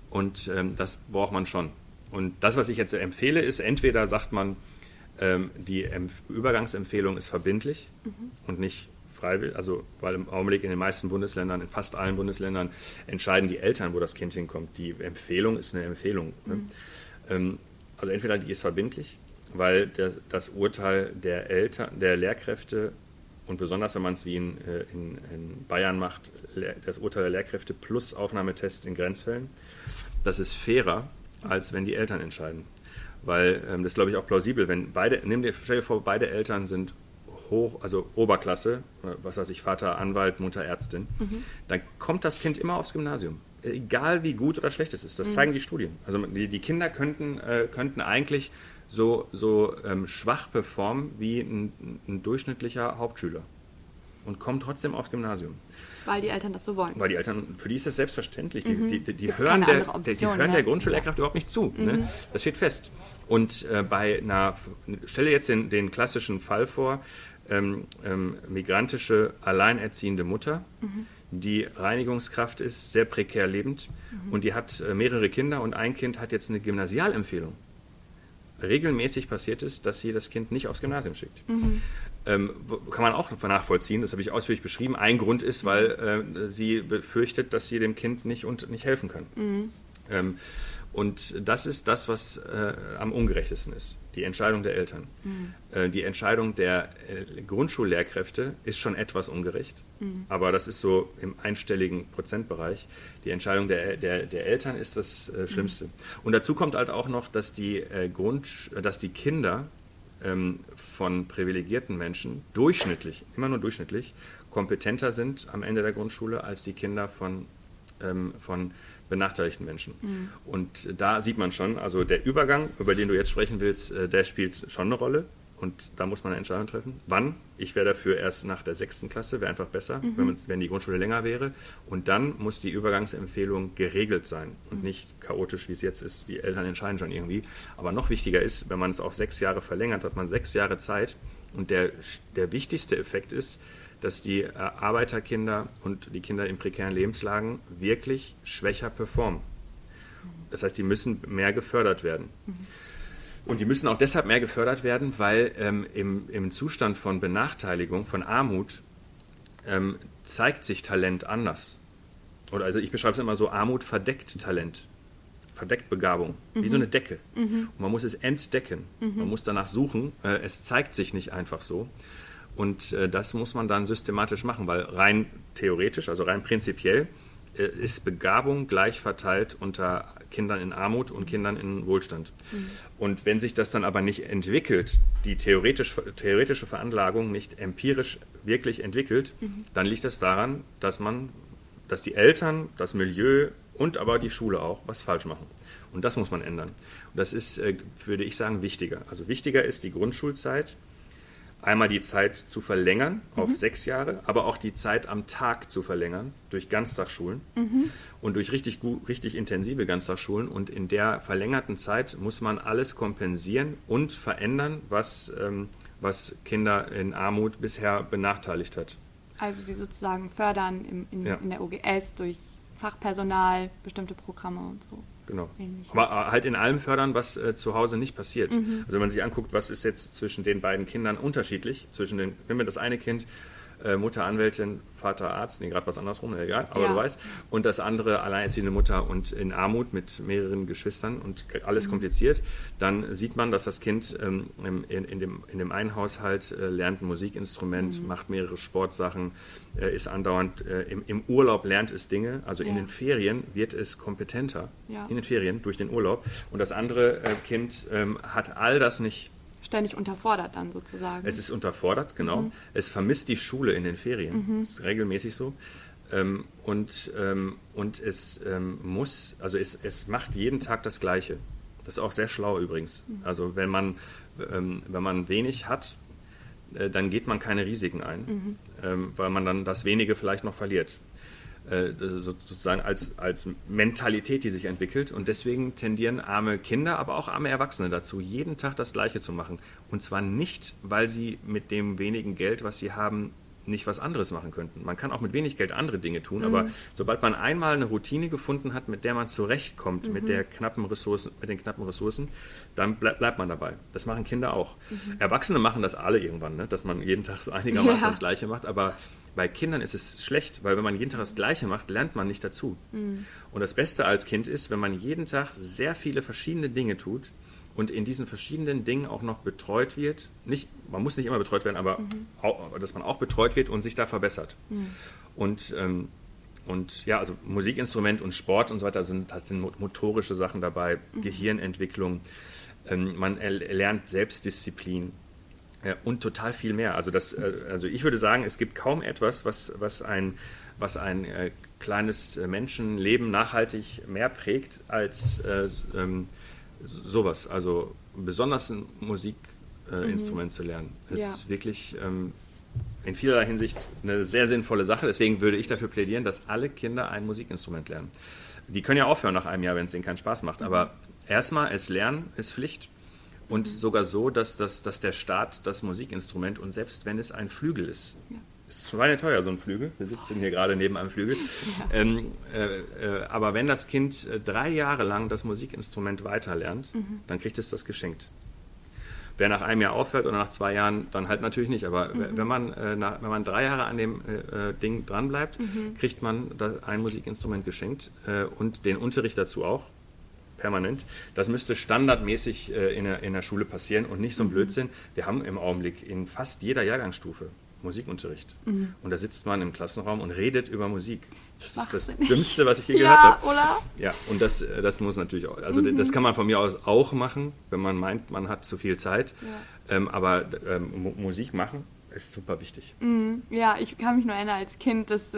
Und ähm, das braucht man schon. Und das, was ich jetzt empfehle, ist, entweder sagt man, ähm, die Empf Übergangsempfehlung ist verbindlich mhm. und nicht freiwillig, also weil im Augenblick in den meisten Bundesländern, in fast allen Bundesländern, entscheiden die Eltern, wo das Kind hinkommt. Die Empfehlung ist eine Empfehlung. Ne? Mhm. Ähm, also entweder die ist verbindlich, weil der, das Urteil der Eltern, der Lehrkräfte und besonders wenn man es wie in, äh, in, in, Bayern macht, das Urteil der Lehrkräfte plus Aufnahmetest in Grenzfällen, das ist fairer, als wenn die Eltern entscheiden. Weil ähm, das glaube ich auch plausibel, wenn beide, nimm dir, stell dir vor, beide Eltern sind hoch, also Oberklasse, äh, was weiß ich, Vater Anwalt, Mutter Ärztin, mhm. dann kommt das Kind immer aufs Gymnasium. Egal wie gut oder schlecht es ist. Das mhm. zeigen die Studien. Also die, die Kinder könnten, äh, könnten eigentlich so, so ähm, schwach performen wie ein, ein durchschnittlicher Hauptschüler und kommen trotzdem aufs Gymnasium. Weil die Eltern das so wollen. Weil die Eltern, für die ist das selbstverständlich. Mhm. Die, die, die hören, der, Option, die hören der Grundschullehrkraft überhaupt nicht zu. Ne? Mhm. Ne? Das steht fest. Und äh, bei einer, stelle jetzt den, den klassischen Fall vor, ähm, ähm, migrantische alleinerziehende Mutter, mhm. die Reinigungskraft ist, sehr prekär lebend mhm. und die hat äh, mehrere Kinder und ein Kind hat jetzt eine Gymnasialempfehlung regelmäßig passiert ist, dass sie das Kind nicht aufs Gymnasium schickt. Mhm. Ähm, kann man auch nachvollziehen, das habe ich ausführlich beschrieben. Ein Grund ist, weil äh, sie befürchtet, dass sie dem Kind nicht, und, nicht helfen kann. Mhm. Ähm, und das ist das, was äh, am ungerechtesten ist, die Entscheidung der Eltern. Mhm. Äh, die Entscheidung der äh, Grundschullehrkräfte ist schon etwas ungerecht, mhm. aber das ist so im einstelligen Prozentbereich. Die Entscheidung der, der, der Eltern ist das äh, Schlimmste. Mhm. Und dazu kommt halt auch noch, dass die, äh, Grund, dass die Kinder ähm, von privilegierten Menschen durchschnittlich, immer nur durchschnittlich, kompetenter sind am Ende der Grundschule als die Kinder von, ähm, von benachteiligten Menschen. Mhm. Und da sieht man schon, also der Übergang, über den du jetzt sprechen willst, äh, der spielt schon eine Rolle. Und da muss man eine Entscheidung treffen. Wann? Ich wäre dafür erst nach der sechsten Klasse, wäre einfach besser, mhm. wenn, wenn, die Grundschule länger wäre. Und dann muss die Übergangsempfehlung geregelt sein und mhm. nicht chaotisch, wie es jetzt ist. Die Eltern entscheiden schon irgendwie. Aber noch wichtiger ist, wenn man es auf sechs Jahre verlängert, hat man sechs Jahre Zeit. Und der, der wichtigste Effekt ist, dass die äh, Arbeiterkinder und die Kinder in prekären Lebenslagen wirklich schwächer performen. Das heißt, die müssen mehr gefördert werden. Mhm. Und die müssen auch deshalb mehr gefördert werden, weil ähm, im, im Zustand von Benachteiligung, von Armut, ähm, zeigt sich Talent anders. Oder also ich beschreibe es immer so, Armut verdeckt Talent, verdeckt Begabung, mhm. wie so eine Decke. Mhm. Und man muss es entdecken, mhm. man muss danach suchen, äh, es zeigt sich nicht einfach so. Und äh, das muss man dann systematisch machen, weil rein theoretisch, also rein prinzipiell, äh, ist Begabung gleich verteilt unter Kindern in Armut und Kindern in Wohlstand. Mhm. Und wenn sich das dann aber nicht entwickelt, die theoretisch, theoretische Veranlagung nicht empirisch wirklich entwickelt, mhm. dann liegt das daran, dass man, dass die Eltern, das Milieu und aber die Schule auch was falsch machen. Und das muss man ändern. Und das ist, äh, würde ich sagen, wichtiger. Also wichtiger ist die Grundschulzeit, einmal die Zeit zu verlängern auf mhm. sechs Jahre, aber auch die Zeit am Tag zu verlängern durch Ganztagsschulen mhm. und durch richtig, gut, richtig intensive Ganztagsschulen. Und in der verlängerten Zeit muss man alles kompensieren und verändern, was, ähm, was Kinder in Armut bisher benachteiligt hat. Also die sozusagen fördern im, in, ja. in der OGS durch Fachpersonal, bestimmte Programme und so. Genau. Ähnliches. Aber äh, halt in allem fördern, was äh, zu Hause nicht passiert. Also wenn man sich anguckt, was ist jetzt zwischen den beiden Kindern unterschiedlich, zwischen den, wenn wir das eine Kind äh, Mutter Anwältin, Vater Arzt, nee, gerade was andersrum, egal, aber Ja. du weißt, und das andere alleinerziehende Mutter und in Armut mit mehreren Geschwistern und alles kompliziert, dann sieht man, dass das Kind ähm, in, in, dem, in dem einen Haushalt äh, lernt ein Musikinstrument, macht mehrere Sportsachen, äh, ist andauernd äh, im, im Urlaub lernt es Dinge, also in Ja. den Ferien wird es kompetenter, Ja. in den Ferien durch den Urlaub und das andere äh, Kind ähm, hat all das nicht. Ständig unterfordert dann sozusagen. Es ist unterfordert, genau. Es vermisst die Schule in den Ferien. Das ist regelmäßig so. Ähm, und, ähm, und es ähm, muss, also es, es macht jeden Tag das Gleiche. Das ist auch sehr schlau übrigens. Also wenn man, ähm, wenn man wenig hat, äh, dann geht man keine Risiken ein, ähm, weil man dann das wenige vielleicht noch verliert. Äh, das ist so- sozusagen als, als Mentalität, die sich entwickelt. Und deswegen tendieren arme Kinder, aber auch arme Erwachsene dazu, jeden Tag das Gleiche zu machen. Und zwar nicht, weil sie mit dem wenigen Geld, was sie haben, nicht was anderes machen könnten. Man kann auch mit wenig Geld andere Dinge tun, aber sobald man einmal eine Routine gefunden hat, mit der man zurechtkommt, mit, der knappen Ressourcen, mit den knappen Ressourcen, dann bleib, bleibt man dabei. Das machen Kinder auch. Erwachsene machen das alle irgendwann, ne? dass man jeden Tag so einigermaßen Ja. das Gleiche macht, aber bei Kindern ist es schlecht, weil wenn man jeden Tag das Gleiche macht, lernt man nicht dazu. Und das Beste als Kind ist, wenn man jeden Tag sehr viele verschiedene Dinge tut und in diesen verschiedenen Dingen auch noch betreut wird. Nicht, man muss nicht immer betreut werden, aber auch, dass man auch betreut wird und sich da verbessert. Und, ähm, und ja, also Musikinstrument und Sport und so weiter sind, sind mo- motorische Sachen dabei, Gehirnentwicklung. Ähm, man er, lernt Selbstdisziplin. Ja, und total viel mehr. Also, das, äh, also ich würde sagen, es gibt kaum etwas, was, was ein, was ein äh, kleines äh, Menschenleben nachhaltig mehr prägt als äh, ähm, sowas. Also besonders ein Musikinstrument zu lernen. Ist Ja. wirklich ähm, in vielerlei Hinsicht eine sehr sinnvolle Sache. Deswegen würde ich dafür plädieren, dass alle Kinder ein Musikinstrument lernen. Die können ja aufhören nach einem Jahr, wenn es ihnen keinen Spaß macht. Aber erstmal, es lernen ist Pflicht. Und sogar so, dass, dass, dass der Staat das Musikinstrument und selbst wenn es ein Flügel ist, ist schweineteuer, so ein Flügel. Wir sitzen hier gerade neben einem Flügel. Ähm, äh, äh, aber wenn das Kind äh, drei Jahre lang das Musikinstrument weiterlernt, dann kriegt es das geschenkt. Wer nach einem Jahr aufhört oder nach zwei Jahren, dann halt natürlich nicht. Aber wenn, man, äh, nach, wenn man drei Jahre an dem äh, äh, Ding dranbleibt, kriegt man ein Musikinstrument geschenkt äh, und den Unterricht dazu auch permanent. Das müsste standardmäßig äh, in, der, in der Schule passieren und nicht so ein Blödsinn. Wir haben im Augenblick in fast jeder Jahrgangsstufe Musikunterricht. Und da sitzt man im Klassenraum und redet über Musik. Das ist das. Dümmste, was ich je gehört ja, habe. oder? Ja, und das, äh, das muss natürlich auch, also das kann man von mir aus auch machen, wenn man meint, man hat zu viel Zeit. Ähm, aber ähm, Mu- Musik machen ist super wichtig. Ja, ich kann mich nur erinnern, als Kind, dass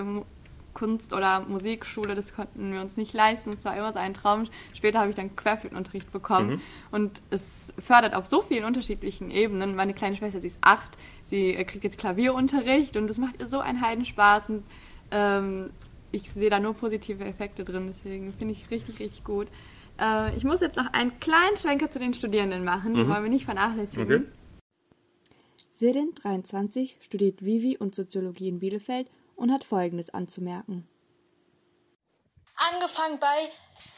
Kunst- oder Musikschule, das konnten wir uns nicht leisten. Es war immer so ein Traum. Später habe ich dann Querflötenunterricht bekommen. Und es fördert auf so vielen unterschiedlichen Ebenen. Meine kleine Schwester, sie ist acht, sie äh, kriegt jetzt Klavierunterricht und das macht ihr so einen Heidenspaß. Und ähm, ich sehe da nur positive Effekte drin. Deswegen finde ich richtig, richtig gut. Äh, ich muss jetzt noch einen kleinen Schwenker zu den Studierenden machen. Die wollen wir nicht vernachlässigen. Okay. Serin, 23, studiert Vivi und Soziologie in Bielefeld und hat Folgendes anzumerken. Angefangen bei,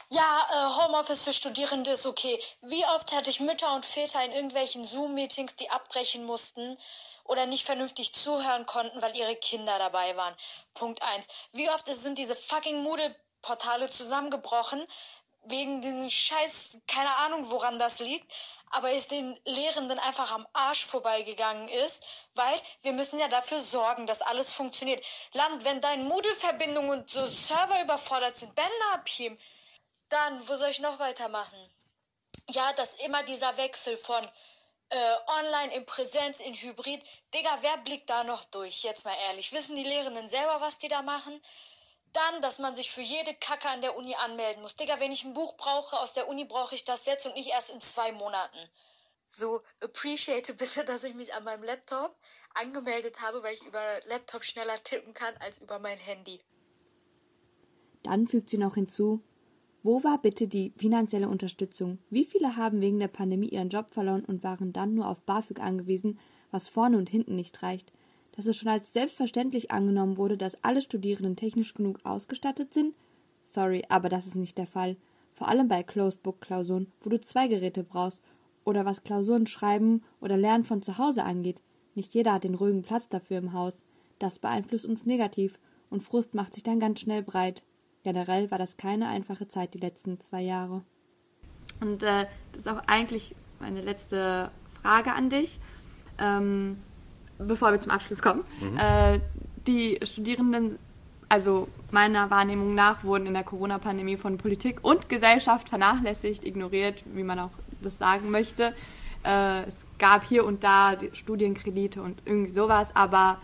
ja, äh, Homeoffice für Studierende ist okay. Wie oft hatte ich Mütter und Väter in irgendwelchen Zoom-Meetings, die abbrechen mussten oder nicht vernünftig zuhören konnten, weil ihre Kinder dabei waren? Punkt eins. Wie oft sind diese fucking Moodle-Portale zusammengebrochen wegen diesen Scheiß, keine Ahnung, woran das liegt, aber es den Lehrenden einfach am Arsch vorbeigegangen ist, weil wir müssen ja dafür sorgen, dass alles funktioniert. Land, wenn deine Moodle-Verbindungen und so Server überfordert sind, Bänder abheben, dann, wo soll ich noch weitermachen? Ja, dass immer dieser Wechsel von äh, online in Präsenz in Hybrid. Digga, wer blickt da noch durch? Jetzt mal ehrlich. Wissen die Lehrenden selber, was die da machen? Dann, dass man sich für jede Kacke an der Uni anmelden muss. Digga, wenn ich ein Buch brauche aus der Uni, brauche ich das jetzt und nicht erst in zwei Monaten. So, appreciate bitte, dass ich mich an meinem Laptop angemeldet habe, weil ich über Laptop schneller tippen kann als über mein Handy. Dann fügt sie noch hinzu, wo war bitte die finanzielle Unterstützung? Wie viele haben wegen der Pandemie ihren Job verloren und waren dann nur auf BAföG angewiesen, was vorne und hinten nicht reicht? Dass es schon als selbstverständlich angenommen wurde, dass alle Studierenden technisch genug ausgestattet sind? Sorry, aber das ist nicht der Fall. vor allem bei Closed-Book-Klausuren, wo du zwei Geräte brauchst, oder was Klausuren schreiben oder Lernen von zu Hause angeht. Nicht jeder hat den ruhigen Platz dafür im Haus. Das beeinflusst uns negativ und Frust macht sich dann ganz schnell breit. Generell war das keine einfache Zeit die letzten zwei Jahre. Und äh, das ist auch eigentlich meine letzte Frage an dich, ähm, bevor wir zum Abschluss kommen. Mhm. Äh, die Studierenden, also meiner Wahrnehmung nach, wurden in der Corona-Pandemie von Politik und Gesellschaft vernachlässigt, ignoriert, wie man auch das sagen möchte. Äh, es gab hier und da Studienkredite und irgendwie sowas, aber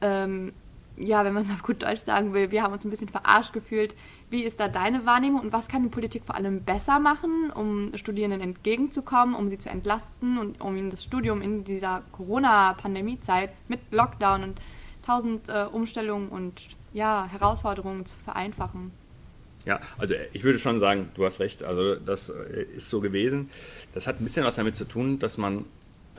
ähm, ja, wenn man es auf gut Deutsch sagen will, wir haben uns ein bisschen verarscht gefühlt. Wie ist da deine Wahrnehmung und was kann die Politik vor allem besser machen, um Studierenden entgegenzukommen, um sie zu entlasten und um ihnen das Studium in dieser Corona-Pandemie-Zeit mit Lockdown und tausend äh, Umstellungen und ja, Herausforderungen zu vereinfachen? Ja, also ich würde schon sagen, du hast recht, also das äh, ist so gewesen. Das hat ein bisschen was damit zu tun, dass man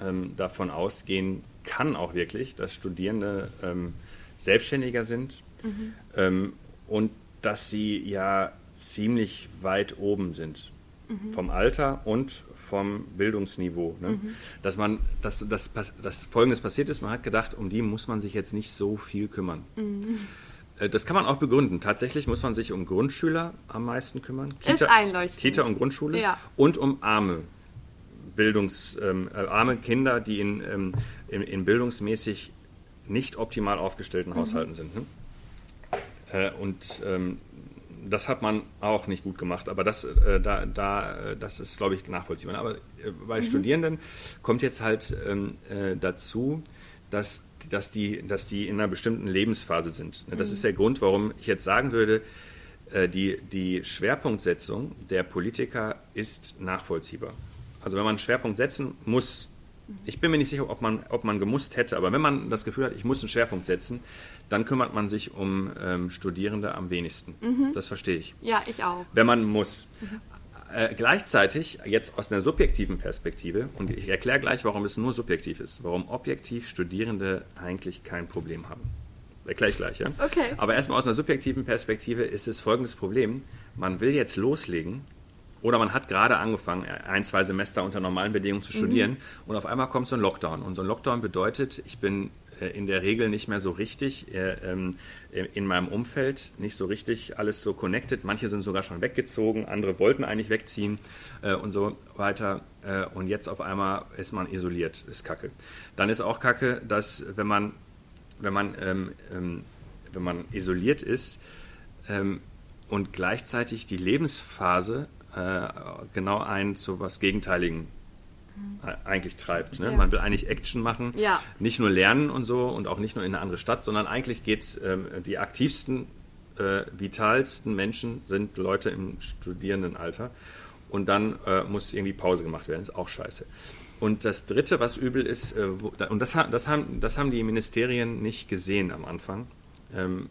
ähm, davon ausgehen kann auch wirklich, dass Studierende ähm, selbstständiger sind mhm. ähm, und dass sie ja ziemlich weit oben sind mhm. vom Alter und vom Bildungsniveau. Ne? Mhm. Dass man, dass, dass, dass Folgendes passiert ist, man hat gedacht, um die muss man sich jetzt nicht so viel kümmern. Mhm. Äh, das kann man auch begründen. Tatsächlich muss man sich um Grundschüler am meisten kümmern. Kita. Kita und Grundschule. Ja. Und um arme Bildungs, ähm, äh, arme Kinder, die in, ähm, in, in, bildungsmäßig nicht optimal aufgestellten mhm. Haushalten sind. Ne? Äh, und ähm, das hat man auch nicht gut gemacht, aber das, äh, da, da, äh, das ist, glaube ich, nachvollziehbar. Aber äh, bei mhm. Studierenden kommt jetzt halt ähm, dazu, dass dass die, dass die in einer bestimmten Lebensphase sind. Das mhm. ist der Grund, warum ich jetzt sagen würde, äh, die, die Schwerpunktsetzung der Politiker ist nachvollziehbar. Also wenn man einen Schwerpunkt setzen muss, ich bin mir nicht sicher, ob man, ob man gemusst hätte, aber wenn man das Gefühl hat, ich muss einen Schwerpunkt setzen, dann kümmert man sich um ähm, Studierende am wenigsten. Mhm. Das verstehe ich. Ja, ich auch. Wenn man muss. Mhm. Äh, gleichzeitig, jetzt aus einer subjektiven Perspektive, und ich erkläre gleich, warum es nur subjektiv ist, warum objektiv Studierende eigentlich kein Problem haben. Erkläre ich gleich, ja? Okay. Aber erstmal aus einer subjektiven Perspektive ist es folgendes Problem. Man will jetzt loslegen oder man hat gerade angefangen, ein, zwei Semester unter normalen Bedingungen zu studieren mhm. und auf einmal kommt so ein Lockdown. Und so ein Lockdown bedeutet, ich bin in der Regel nicht mehr so richtig äh, ähm, in meinem Umfeld, nicht so richtig alles so connected. Manche sind sogar schon weggezogen, andere wollten eigentlich wegziehen äh, und so weiter. und jetzt auf einmal ist man isoliert, ist kacke. Dann ist auch kacke, dass wenn man, wenn man, ähm, ähm, wenn man isoliert ist und gleichzeitig die Lebensphase genau einen zu was Gegenteiligen eigentlich treibt. Ne? Ja. Man will eigentlich Action machen, ja. nicht nur lernen und so und auch nicht nur in eine andere Stadt, sondern eigentlich geht es, ähm, die aktivsten, äh, vitalsten Menschen sind Leute im Studierendenalter und dann äh, muss irgendwie Pause gemacht werden, ist auch scheiße. Und das Dritte, was übel ist, äh, wo, und das, das, haben, das haben die Ministerien nicht gesehen am Anfang, ähm,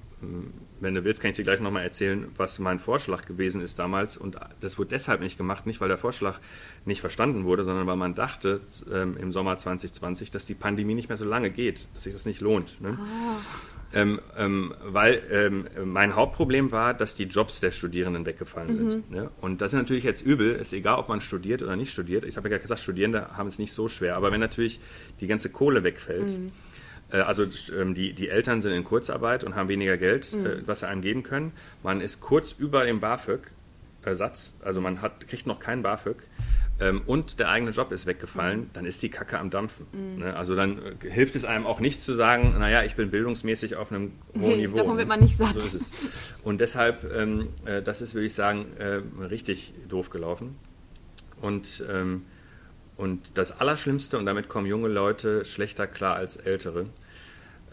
wenn du willst, kann ich dir gleich nochmal erzählen, was mein Vorschlag gewesen ist damals. Und das wurde deshalb nicht gemacht, nicht weil der Vorschlag nicht verstanden wurde, sondern weil man dachte ähm, im Sommer 2020, dass die Pandemie nicht mehr so lange geht, dass sich das nicht lohnt. Ne? Oh. Ähm, ähm, weil ähm, mein Hauptproblem war, dass die Jobs der Studierenden weggefallen mhm. sind. Ne? Und das ist natürlich jetzt übel, ist egal, ob man studiert oder nicht studiert. Ich habe ja gesagt, Studierende haben es nicht so schwer, aber wenn natürlich die ganze Kohle wegfällt, mhm also ähm, die, die Eltern sind in Kurzarbeit und haben weniger Geld, äh, mhm. was sie einem geben können. Man ist kurz über dem BAföG-Satz, also man hat, kriegt noch keinen BAföG ähm, und der eigene Job ist weggefallen, mhm. dann ist die Kacke am Dampfen. Mhm. Ne? Also dann äh, hilft es einem auch nicht zu sagen, naja, ich bin bildungsmäßig auf einem hohen Niveau. Davon wird man nicht satt. So ist es. Und deshalb, ähm, äh, das ist, würde ich sagen, äh, richtig doof gelaufen. Und und das Allerschlimmste, und damit kommen junge Leute schlechter klar als ältere,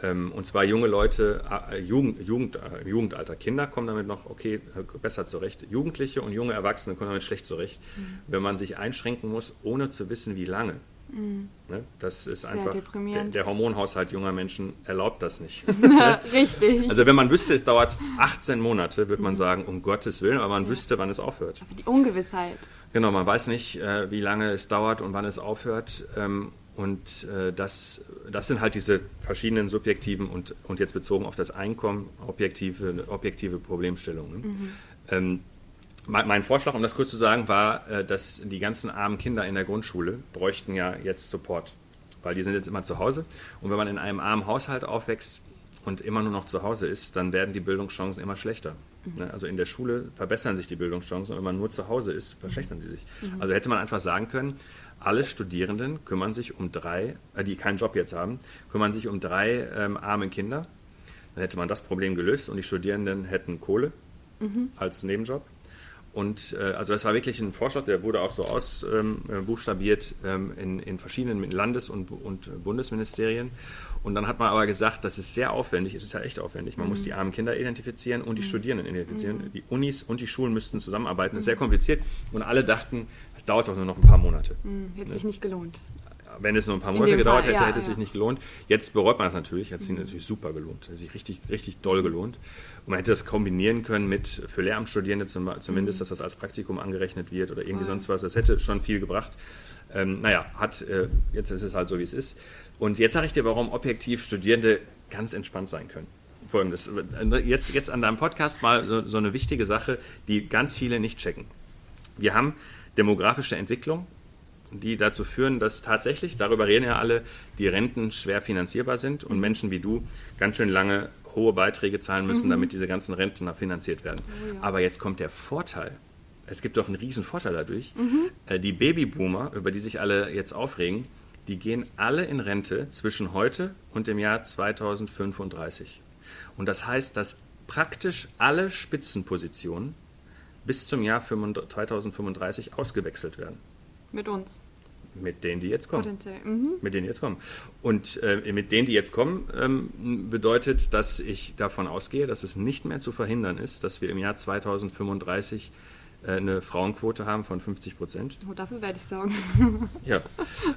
und zwar junge Leute, Jugend, Jugend, äh, Jugendalter. Kinder kommen damit noch okay, besser zurecht. Jugendliche und junge Erwachsene kommen damit schlecht zurecht, mhm. wenn man sich einschränken muss, ohne zu wissen, wie lange. Mhm. Ne? Das ist Sehr einfach, der, der, Hormonhaushalt junger Menschen erlaubt das nicht. Richtig. Also wenn man wüsste, es dauert 18 Monate, würde man mhm. sagen, um Gottes Willen, aber man ja. wüsste, wann es aufhört. Aber die Ungewissheit. Genau, man weiß nicht, äh, wie lange es dauert und wann es aufhört. Und äh, das, das sind halt diese verschiedenen subjektiven und, und jetzt bezogen auf das Einkommen objektive, objektive Problemstellungen. Mhm. Ähm, mein, mein Vorschlag, um das kurz zu sagen, war, äh, dass die ganzen armen Kinder in der Grundschule bräuchten ja jetzt Support, weil die sind jetzt immer zu Hause. Und wenn man in einem armen Haushalt aufwächst und immer nur noch zu Hause ist, dann werden die Bildungschancen immer schlechter. Mhm. Also in der Schule verbessern sich die Bildungschancen und wenn man nur zu Hause ist, verschlechtern sie sich. Mhm. Also hätte man einfach sagen können, alle Studierenden kümmern sich um drei, äh, die keinen Job jetzt haben, kümmern sich um drei ähm, arme Kinder. Dann hätte man das Problem gelöst und die Studierenden hätten Kohle mhm. als Nebenjob. Und äh, also das war wirklich ein Vorschlag, der wurde auch so ausbuchstabiert ähm, ähm, in, in verschiedenen Landes- und, und Bundesministerien. Und dann hat man aber gesagt, das ist sehr aufwendig, es ist ja echt aufwendig. Man mhm. muss die armen Kinder identifizieren und die mhm. Studierenden identifizieren. Mhm. Die Unis und die Schulen müssten zusammenarbeiten. Das ist sehr mhm. kompliziert. Und alle dachten, es dauert doch nur noch ein paar Monate. Mhm. Hätte ne? sich nicht gelohnt wenn es nur ein paar Monate gedauert Fall, hätte, ja, hätte es ja. sich nicht gelohnt. Jetzt bereut man das natürlich. Hat sich mhm. natürlich super gelohnt. Hat sich richtig, richtig doll gelohnt. Und man hätte das kombinieren können mit für Lehramtsstudierende zum, zumindest, mhm. dass das als Praktikum angerechnet wird oder irgendwie Voll. sonst was. Das hätte schon viel gebracht. Ähm, naja, hat, äh, jetzt ist es halt so, wie es ist. Und jetzt sage ich dir, warum objektiv Studierende ganz entspannt sein können. Folgendes. Jetzt, jetzt an deinem Podcast mal so, so eine wichtige Sache, die ganz viele nicht checken. Wir haben demografische Entwicklung die dazu führen, dass tatsächlich, darüber reden ja alle, die Renten schwer finanzierbar sind und mhm. Menschen wie du ganz schön lange hohe Beiträge zahlen müssen, mhm. damit diese ganzen Renten finanziert werden. Oh ja. Aber jetzt kommt der Vorteil. Es gibt doch einen riesen Vorteil dadurch. Mhm. Äh, die Babyboomer, über die sich alle jetzt aufregen, die gehen alle in Rente zwischen heute und dem Jahr 2035. Und das heißt, dass praktisch alle Spitzenpositionen bis zum Jahr 2035 ausgewechselt werden. Mit uns. Mit denen, die jetzt kommen. Mhm. Mit denen, die jetzt kommen. Und äh, mit denen, die jetzt kommen, ähm, bedeutet, dass ich davon ausgehe, dass es nicht mehr zu verhindern ist, dass wir im Jahr 2035 äh, eine Frauenquote haben von 50 Prozent. Oh, dafür werde ich sorgen. ja,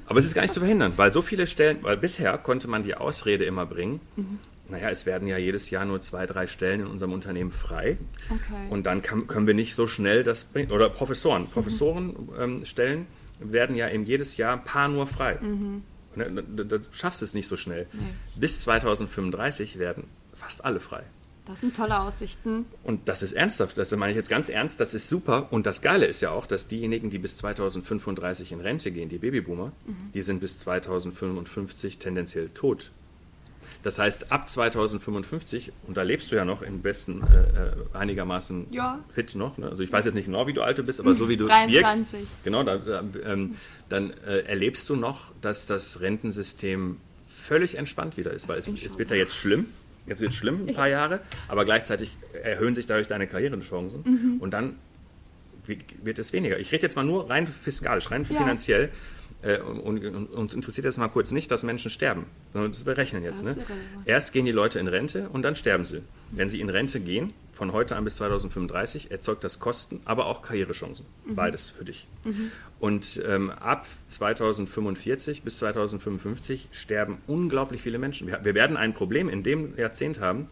aber es ist gar nicht zu verhindern, weil so viele Stellen, weil bisher konnte man die Ausrede immer bringen, mhm. Naja, es werden ja jedes Jahr nur zwei, drei Stellen in unserem Unternehmen frei. Okay. Und dann kann, können wir nicht so schnell das bringen. Oder Professoren, Professorenstellen. Mhm. Ähm, werden ja eben jedes Jahr ein paar nur frei. Mhm. Du schaffst es nicht so schnell. Nee. Bis 2035 werden fast alle frei. Das sind tolle Aussichten. Und das ist ernsthaft, das meine ich jetzt ganz ernst, das ist super. Und das Geile ist ja auch, dass diejenigen, die bis 2035 in Rente gehen, die Babyboomer, mhm. die sind bis 2055 tendenziell tot. Das heißt, ab 2055, und da lebst du ja noch im besten äh, äh, einigermaßen ja. fit noch. Ne? Also ich weiß jetzt nicht genau, wie du alt bist, aber so wie du 23. wirkst, genau, da, ähm, dann äh, erlebst du noch, dass das Rentensystem völlig entspannt wieder ist, weil es, es wird ja jetzt schlimm. Jetzt wird es schlimm, ein paar Jahre, aber gleichzeitig erhöhen sich dadurch deine Karrierechancen mhm. und dann wird es weniger. Ich rede jetzt mal nur rein fiskalisch, rein ja. finanziell. Äh, und, und, uns interessiert jetzt mal kurz nicht, dass Menschen sterben, sondern das berechnen jetzt. Ne? Erst gehen die Leute in Rente und dann sterben sie. Wenn sie in Rente gehen, von heute an bis 2035, erzeugt das Kosten, aber auch Karrierechancen. Mhm. Beides für dich. Mhm. Und ähm, ab 2045 bis 2055 sterben unglaublich viele Menschen. Wir, wir werden ein Problem in dem Jahrzehnt haben,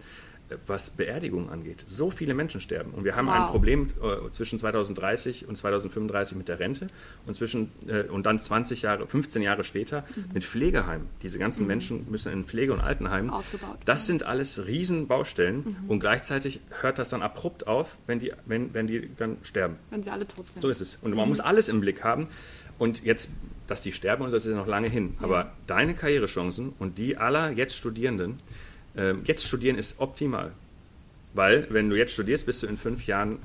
was Beerdigung angeht. So viele Menschen sterben. Und wir haben wow. ein Problem äh, zwischen 2030 und 2035 mit der Rente und, zwischen, äh, und dann 20 Jahre, 15 Jahre später mhm. mit Pflegeheimen. Diese ganzen mhm. Menschen müssen in Pflege- und Altenheimen. Das, das sind alles Riesenbaustellen mhm. und gleichzeitig hört das dann abrupt auf, wenn die, wenn, wenn die dann sterben. Wenn sie alle tot sind. So ist es. Und man muss alles im Blick haben. Und jetzt, dass die sterben, und das ist ja noch lange hin. Aber deine Karrierechancen und die aller jetzt Studierenden, ähm, jetzt studieren ist optimal. Weil, wenn du jetzt studierst, bist du in fünf Jahren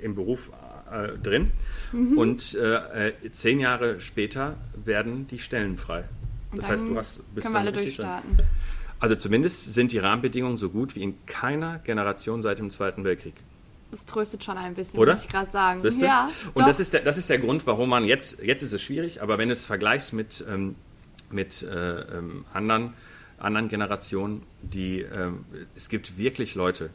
im Beruf äh, drin mhm. und äh, zehn Jahre später werden die Stellen frei. Das heißt, du hast bis können wir alle durchstarten. Drin. Also zumindest sind die Rahmenbedingungen so gut wie in keiner Generation seit dem Zweiten Weltkrieg. Das tröstet schon ein bisschen, Oder? muss ich gerade sagen. Ja, und das ist, der, das ist der Grund, warum man jetzt, jetzt ist es schwierig, aber wenn du es vergleichst mit, ähm, mit äh, ähm, anderen anderen Generationen, die, äh, es gibt wirklich Leute,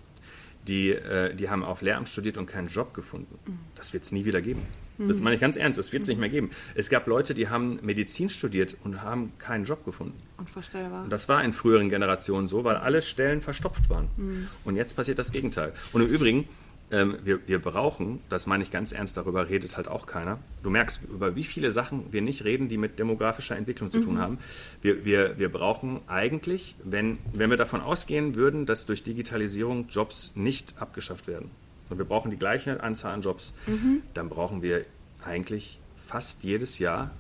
die, äh, die haben auf Lehramt studiert und keinen Job gefunden. Das wird es nie wieder geben. Das mhm. meine ich ganz ernst, das wird es nicht mehr geben. Es gab Leute, die haben Medizin studiert und haben keinen Job gefunden. Unvorstellbar. Und das war in früheren Generationen so, weil alle Stellen verstopft waren. Mhm. Und jetzt passiert das Gegenteil. Und im Übrigen, ähm, wir, wir brauchen, das meine ich ganz ernst, darüber redet halt auch keiner. Du merkst, über wie viele Sachen wir nicht reden, die mit demografischer Entwicklung zu mhm. tun haben. Wir, wir, wir brauchen eigentlich, wenn, wenn wir davon ausgehen würden, dass durch Digitalisierung Jobs nicht abgeschafft werden, und wir brauchen die gleiche Anzahl an Jobs, Mhm. dann brauchen wir eigentlich fast jedes Jahr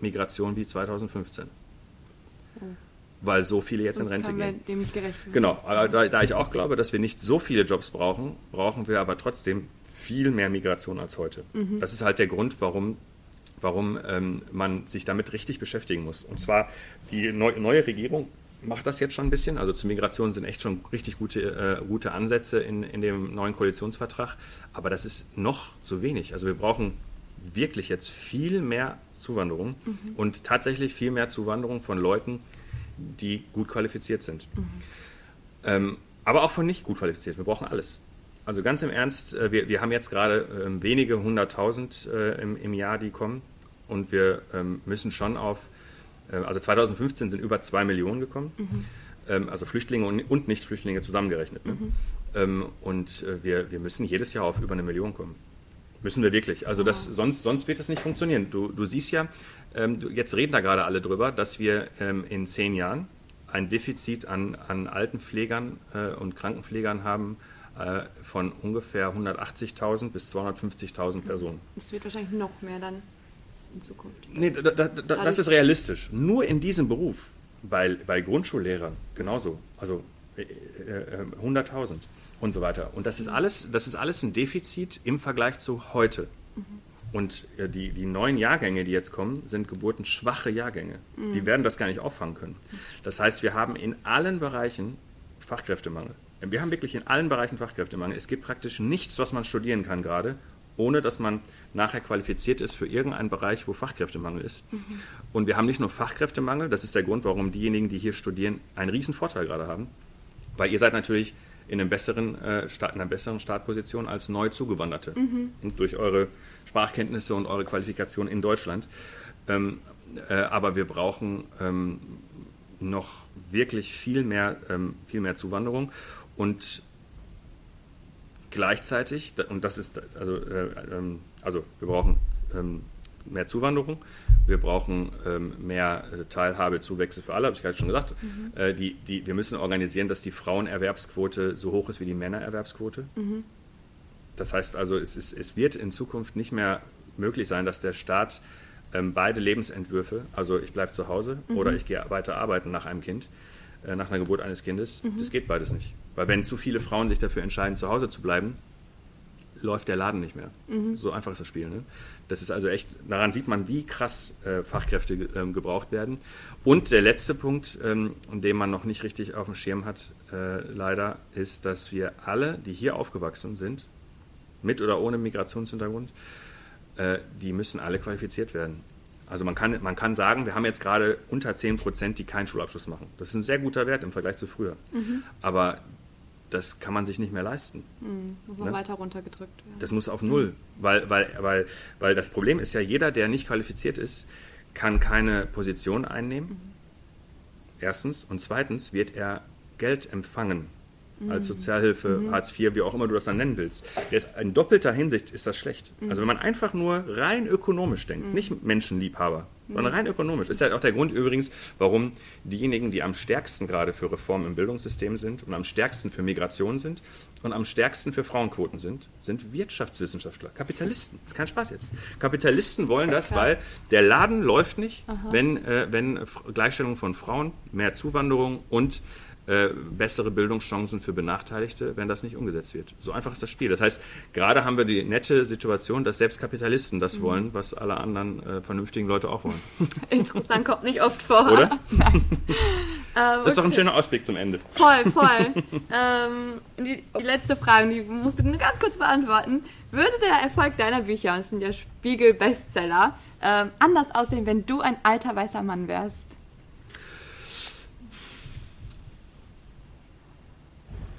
Migration wie 2015. Weil so viele jetzt in Sonst Rente können wir gehen. dem nicht gerecht werden. Genau, aber da, da ich auch glaube, dass wir nicht so viele Jobs brauchen, brauchen wir aber trotzdem viel mehr Migration als heute. Das ist halt der Grund, warum, warum ähm, man sich damit richtig beschäftigen muss. Und zwar die neu, neue Regierung macht das jetzt schon ein bisschen. Also zur Migration sind echt schon richtig gute, äh, gute Ansätze in, in dem neuen Koalitionsvertrag. Aber das ist noch zu wenig. Also wir brauchen wirklich jetzt viel mehr Zuwanderung und tatsächlich viel mehr Zuwanderung von Leuten, die gut qualifiziert sind. Ähm, aber auch von nicht gut qualifiziert. Wir brauchen alles. Also ganz im Ernst, äh, wir, wir haben jetzt gerade ähm, wenige hunderttausend äh, im, im Jahr, die kommen. Und wir ähm, müssen schon auf, äh, also 2015 sind über zwei Millionen gekommen. Ähm, also Flüchtlinge und, und Nicht-Flüchtlinge zusammengerechnet. Ne? Ähm, und äh, wir, wir müssen jedes Jahr auf über eine Million kommen. Müssen wir wirklich. Also das, sonst, sonst wird das nicht funktionieren. Du, du siehst ja, jetzt reden da gerade alle drüber, dass wir ähm, in zehn Jahren ein Defizit an, an Altenpflegern äh, und Krankenpflegern haben äh, von ungefähr 180.000 bis 250.000 Personen. Es wird wahrscheinlich noch mehr dann in Zukunft. Nee, da, da, da, das ist realistisch. Nur in diesem Beruf, bei, bei Grundschullehrern genauso, also äh, äh, 100.000 und so weiter. Und das ist alles, das ist alles ein Defizit im Vergleich zu heute. Und äh, die, die neuen Jahrgänge, die jetzt kommen, sind geburtenschwache Jahrgänge. Die werden das gar nicht auffangen können. Das heißt, wir haben in allen Bereichen Fachkräftemangel. Wir haben wirklich in allen Bereichen Fachkräftemangel. Es gibt praktisch nichts, was man studieren kann gerade, ohne dass man nachher qualifiziert ist für irgendeinen Bereich, wo Fachkräftemangel ist. Und wir haben nicht nur Fachkräftemangel, das ist der Grund, warum diejenigen, die hier studieren, einen riesen Vorteil gerade haben. Weil ihr seid natürlich in, einem besseren, äh, Start, in einer besseren Startposition als neu Zugewanderte. Und durch eure Sprachkenntnisse und eure Qualifikation in Deutschland. Ähm, äh, aber wir brauchen ähm, noch wirklich viel mehr, ähm, viel mehr Zuwanderung. Und gleichzeitig, und das ist, also, äh, ähm, also wir brauchen ähm, mehr Zuwanderung, wir brauchen ähm, mehr äh, Teilhabe, Zuwächse für alle, habe ich gerade schon gesagt. Äh, die, die, wir müssen organisieren, dass die Frauenerwerbsquote so hoch ist wie die Männererwerbsquote. Das heißt also, es, ist, es wird in Zukunft nicht mehr möglich sein, dass der Staat ähm, beide Lebensentwürfe, also ich bleibe zu Hause oder ich gehe weiter arbeiten nach einem Kind, äh, nach einer Geburt eines Kindes, das geht beides nicht. Weil wenn zu viele Frauen sich dafür entscheiden, zu Hause zu bleiben, läuft der Laden nicht mehr. So einfach ist das Spiel. Ne? Das ist also echt, daran sieht man, wie krass äh, Fachkräfte ähm, gebraucht werden. Und der letzte Punkt, ähm, den man noch nicht richtig auf dem Schirm hat, äh, leider, ist, dass wir alle, die hier aufgewachsen sind, mit oder ohne Migrationshintergrund, äh, die müssen alle qualifiziert werden. Also man kann, man kann sagen, wir haben jetzt gerade unter 10 Prozent, die keinen Schulabschluss machen. Das ist ein sehr guter Wert im Vergleich zu früher. Aber das kann man sich nicht mehr leisten. Muss noch Ne? weiter runtergedrückt werden. Das muss auf Null. Weil, weil, weil, weil das Problem ist ja, jeder, der nicht qualifiziert ist, kann keine Position einnehmen. Erstens. Und zweitens wird er Geld empfangen. Als Sozialhilfe, Hartz IV, wie auch immer du das dann nennen willst. In doppelter Hinsicht ist das schlecht. Also wenn man einfach nur rein ökonomisch denkt, nicht Menschenliebhaber, sondern rein ökonomisch. Ist ja auch der Grund übrigens, warum diejenigen, die am stärksten gerade für Reformen im Bildungssystem sind und am stärksten für Migration sind und am stärksten für Frauenquoten sind, sind Wirtschaftswissenschaftler, Kapitalisten. Das ist kein Spaß jetzt. Kapitalisten wollen das, weil der Laden läuft nicht, wenn, äh, wenn Gleichstellung von Frauen, mehr Zuwanderung und äh, bessere Bildungschancen für Benachteiligte, wenn das nicht umgesetzt wird. So einfach ist das Spiel. Das heißt, gerade haben wir die nette Situation, dass selbst Kapitalisten das wollen, was alle anderen äh, vernünftigen Leute auch wollen. Interessant, kommt nicht oft vor. Oder? Ähm, Das ist doch ein okay. schöner Ausblick zum Ende. Voll, voll. ähm, die, die letzte Frage, die musst du nur ganz kurz beantworten. Würde der Erfolg deiner Bücher, und es sind ja Spiegel-Bestseller, ähm, anders aussehen, wenn du ein alter weißer Mann wärst?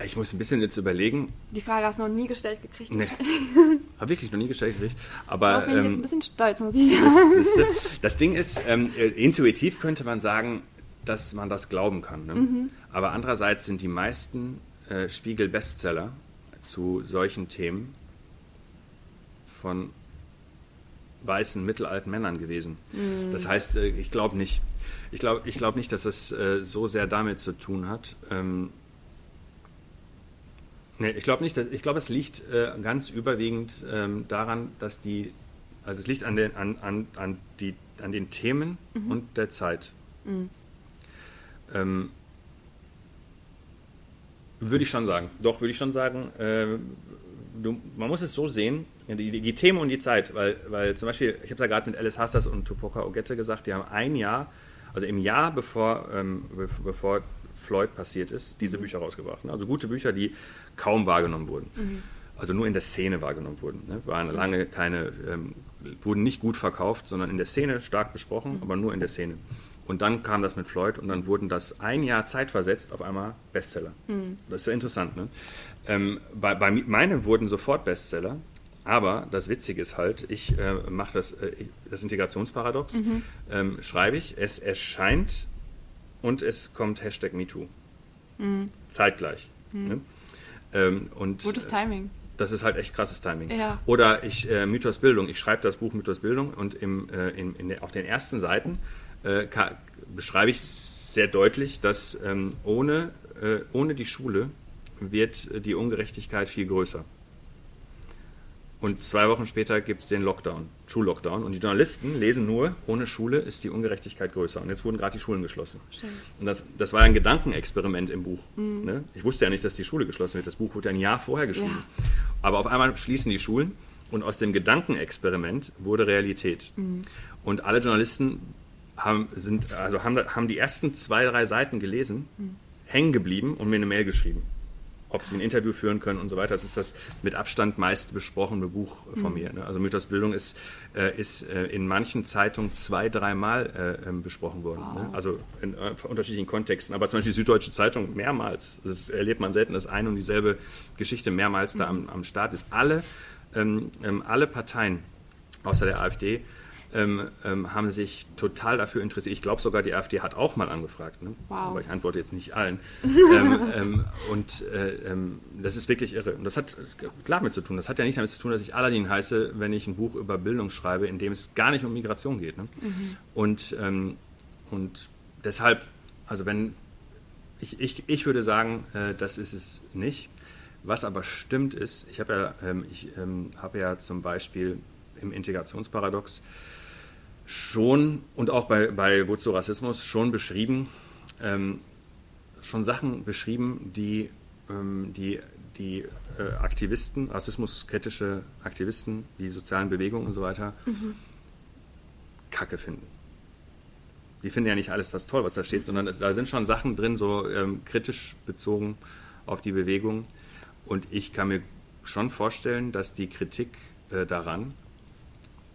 Ich muss ein bisschen jetzt überlegen. Die Frage hast du noch nie gestellt gekriegt. Nee. Habe wirklich noch nie gestellt gekriegt. Aber Darauf bin ich jetzt ein ähm, bisschen stolz, muss ich das, sagen. siehste, das Ding ist, ähm, äh, intuitiv könnte man sagen, dass man das glauben kann. Ne? Mhm. Aber andererseits sind die meisten äh, Spiegel-Bestseller zu solchen Themen von weißen mittelalten Männern gewesen. Mhm. Das heißt, äh, ich glaube nicht. Ich glaube ich glaub nicht, dass es äh, so sehr damit zu tun hat. Ähm, Nee, ich glaube nicht. Ich glaube, es liegt äh, ganz überwiegend ähm, daran, dass die, also es liegt an den, an, an, an die, an den Themen mhm. und der Zeit. Mhm. Ähm, würde ich schon sagen. Doch, würde ich schon sagen. Äh, du, man muss es so sehen, die, die, die, Themen und die Zeit, weil, weil zum Beispiel, ich habe da gerade mit Alice Hassas und Tupoka Ogette gesagt, die haben ein Jahr, also im Jahr bevor, ähm, bevor Floyd passiert ist, diese. Bücher rausgebracht. Ne? Also gute Bücher, die kaum wahrgenommen wurden. Mhm. Also nur in der Szene wahrgenommen wurden. Ne? Waren lange keine, ähm, wurden nicht gut verkauft, sondern in der Szene stark besprochen, mhm. aber nur in der Szene. Und dann kam das mit Floyd und dann wurden das ein Jahr zeitversetzt auf einmal Bestseller. Mhm. Das ist ja interessant. Ne? Ähm, bei, bei meine wurden sofort Bestseller, aber das Witzige ist halt, ich äh, mache das, äh, das Integrationsparadox, mhm. ähm, schreibe ich, es erscheint und es kommt Hashtag MeToo. Mhm. Zeitgleich. Mhm. Ne? Ähm, und, Gutes äh, Timing. Das ist halt echt krasses Timing. Ja. Oder ich, äh, Mythos Bildung, ich schreibe das Buch Mythos Bildung und im, äh, in, in, auf den ersten Seiten äh, beschreibe ich sehr deutlich, dass ähm, ohne, äh, ohne die Schule wird die Ungerechtigkeit viel größer. Und zwei Wochen später gibt es den Lockdown, Schullockdown. Und die Journalisten lesen nur, ohne Schule ist die Ungerechtigkeit größer. Und jetzt wurden gerade die Schulen geschlossen. Schön. Und das, das war ein Gedankenexperiment im Buch. Mhm. Ne? Ich wusste ja nicht, dass die Schule geschlossen wird. Das Buch wurde ein Jahr vorher geschrieben. Ja. Aber auf einmal schließen die Schulen. Und aus dem Gedankenexperiment wurde Realität. Mhm. Und alle Journalisten haben, sind, also haben, haben die ersten zwei, drei Seiten gelesen, mhm. hängen geblieben und mir eine Mail geschrieben. Ob sie ein Interview führen können und so weiter. Das ist das mit Abstand meist besprochene Buch von mhm. mir. Ne? Also Mythos Bildung ist, äh, ist äh, in manchen Zeitungen zwei, dreimal äh, ähm, besprochen worden. Ne? Wow. Ne? Also in äh, unterschiedlichen Kontexten. Aber zum Beispiel die Süddeutsche Zeitung mehrmals. Das erlebt man selten, dass eine und dieselbe Geschichte mehrmals mhm. da am, am Start ist. Alle, ähm, ähm, alle Parteien außer der AfD ähm, ähm, haben sich total dafür interessiert. Ich glaube sogar, die AfD hat auch mal angefragt. Ne? Wow. Aber ich antworte jetzt nicht allen. ähm, ähm und äh, ähm, das ist wirklich irre. Und das hat klar damit zu tun. Das hat ja nicht damit zu tun, dass ich Aladdin heiße, wenn ich ein Buch über Bildung schreibe, in dem es gar nicht um Migration geht. Ne? Mhm. Und, ähm, und deshalb, also wenn, ich, ich, ich würde sagen, äh, das ist es nicht. Was aber stimmt ist, ich habe ja, ich habe ja zum Beispiel im Integrationsparadox schon und auch bei, bei Wozu Rassismus schon beschrieben, ähm, schon Sachen beschrieben, die ähm, die, die äh, Aktivisten, rassismuskritische Aktivisten, die sozialen Bewegungen und so weiter, mhm. Kacke finden. Die finden ja nicht alles das toll, was da steht, sondern da sind schon Sachen drin, so ähm, kritisch bezogen auf die Bewegung. Und ich kann mir schon vorstellen, dass die Kritik äh, daran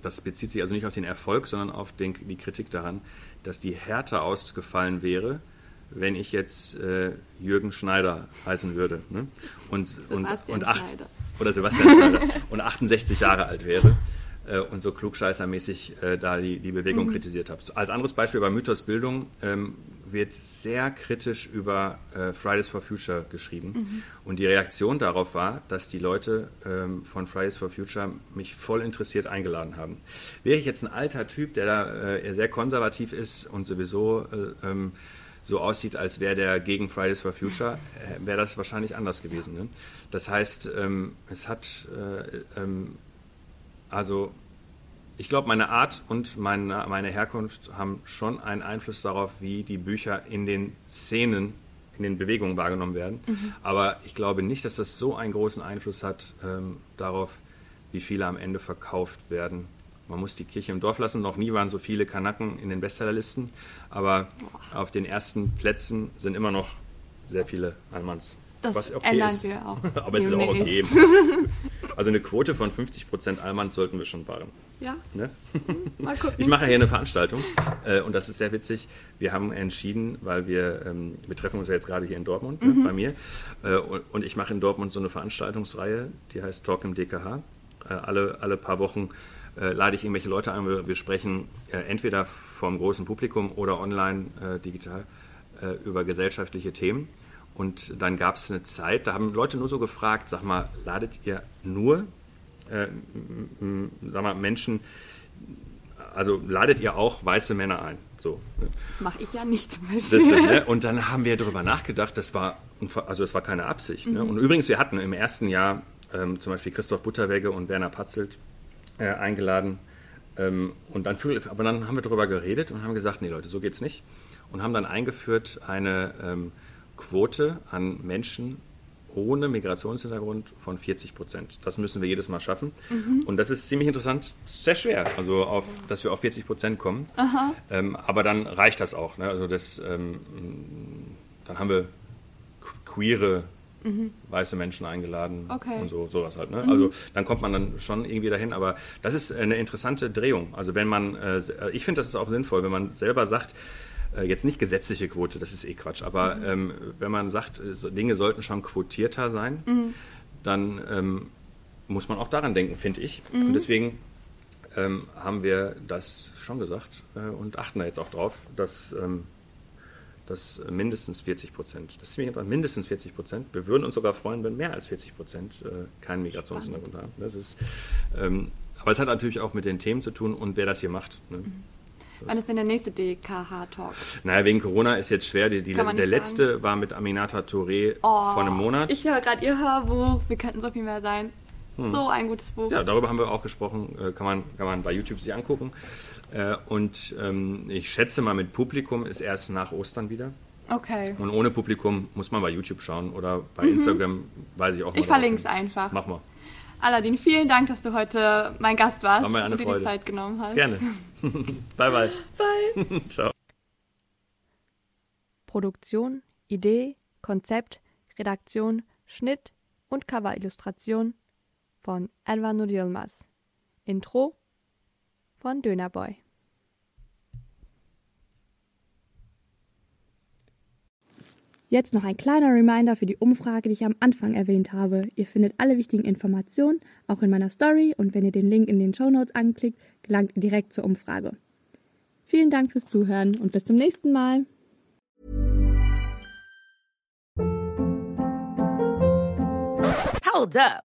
das bezieht sich also nicht auf den Erfolg, sondern auf den, die Kritik daran, dass die Härte ausgefallen wäre, wenn ich jetzt äh, Jürgen Schneider heißen würde. Ne? Und, und, und acht, Oder Sebastian Schneider. und 68 Jahre alt wäre äh, und so klugscheißermäßig äh, da die, die Bewegung mhm. kritisiert habe. Als anderes Beispiel bei Mythos Bildung ähm, wird sehr kritisch über äh, Fridays for Future geschrieben. Mhm. Und die Reaktion darauf war, dass die Leute ähm, von Fridays for Future mich voll interessiert eingeladen haben. Wäre ich jetzt ein alter Typ, der da äh, sehr konservativ ist und sowieso äh, ähm, so aussieht, als wäre der gegen Fridays for Future, äh, wäre das wahrscheinlich anders gewesen. Ne? Das heißt, ähm, es hat äh, ähm, also ich glaube, meine Art und meine, meine Herkunft haben schon einen Einfluss darauf, wie die Bücher in den Szenen, in den Bewegungen wahrgenommen werden. Mhm. Aber ich glaube nicht, dass das so einen großen Einfluss hat ähm, darauf, wie viele am Ende verkauft werden. Man muss die Kirche im Dorf lassen. Noch nie waren so viele Kanaken in den Bestsellerlisten. Aber auf den ersten Plätzen sind immer noch sehr viele Almans. Das was okay ändern ist. wir auch. Aber es ist auch okay. also eine Quote von 50% Almans sollten wir schon wahren. Ja. Ne? Mal gucken. Ich mache hier eine Veranstaltung äh, und das ist sehr witzig. Wir haben entschieden, weil wir, ähm, wir treffen uns ja jetzt gerade hier in Dortmund ne, mhm. ne, bei mir äh, und, und, ich mache in Dortmund so eine Veranstaltungsreihe, die heißt Talk im DKH. Äh, alle, alle paar Wochen äh, lade ich irgendwelche Leute ein. Wir, wir sprechen äh, entweder vom großen Publikum oder online, äh, digital, über gesellschaftliche Themen. Und dann gab es eine Zeit, da haben Leute nur so gefragt, sag mal, ladet ihr nur äh, sag mal, Menschen, also ladet ihr auch weiße Männer ein? So. ne? Mach ich ja nicht Das, ne? Und dann haben wir darüber nachgedacht, das war, also es war keine Absicht. Ne? Und übrigens, wir hatten im ersten Jahr ähm, zum Beispiel Christoph Butterwegge und Werner Patzelt äh, eingeladen. Ähm, und dann, aber dann haben wir darüber geredet und haben gesagt, nee Leute, so geht's nicht. Und haben dann eingeführt eine ähm, Quote an Menschen ohne Migrationshintergrund von 40 Prozent. Das müssen wir jedes Mal schaffen. Und das ist ziemlich interessant, sehr schwer, also auf, dass wir auf 40 Prozent kommen. Ähm, aber dann reicht das auch. Ne? Also das, ähm, dann haben wir qu- queere weiße Menschen eingeladen Okay. und so sowas halt. Ne? Also dann kommt man dann schon irgendwie dahin. Aber das ist eine interessante Drehung. Also wenn man, äh, ich finde, das ist auch sinnvoll, wenn man selber sagt, äh, jetzt nicht gesetzliche Quote, das ist eh Quatsch, aber ähm, wenn man sagt, äh, Dinge sollten schon quotierter sein, dann ähm, muss man auch daran denken, finde ich. Und deswegen ähm, haben wir das schon gesagt äh, und achten da jetzt auch drauf, dass, ähm, dass mindestens 40 Prozent, das ist ziemlich interessant, mindestens 40 Prozent, wir würden uns sogar freuen, wenn mehr als 40 Prozent äh, keinen Migrationshintergrund haben. Das ist, ähm, aber es hat natürlich auch mit den Themen zu tun und wer das hier macht. Ne? Wann ist denn der nächste DKH-Talk? Naja, wegen Corona ist jetzt schwer. Die, die, der nicht letzte war mit Aminata Touré vor einem Monat. Ich höre gerade ihr Hörbuch. Wir könnten so viel mehr sein. So ein gutes Buch. Hm. Ja, darüber haben wir auch gesprochen. Äh, Kann man, kann man bei YouTube sich angucken. Äh, Und ähm, ich schätze mal, mit Publikum ist erst nach Ostern wieder. Okay. Und ohne Publikum muss man bei YouTube schauen oder bei Instagram, weiß ich auch Mhm. Ich verlinke es einfach. Mach mal. Aladdin, vielen Dank, dass du heute mein Gast warst War mir eine und dir die Zeit genommen hast. Gerne. bye, bye. Bye. Ciao. Produktion, Idee, Konzept, Redaktion, Schnitt und Coverillustration von Elva Nur Yilmaz. Intro von Dönerboy. Jetzt noch ein kleiner Reminder für die Umfrage, die ich am Anfang erwähnt habe. Ihr findet alle wichtigen Informationen auch in meiner Story und wenn ihr den Link in den Show Notes anklickt, gelangt ihr direkt zur Umfrage. Vielen Dank fürs Zuhören und bis zum nächsten Mal. Hold up.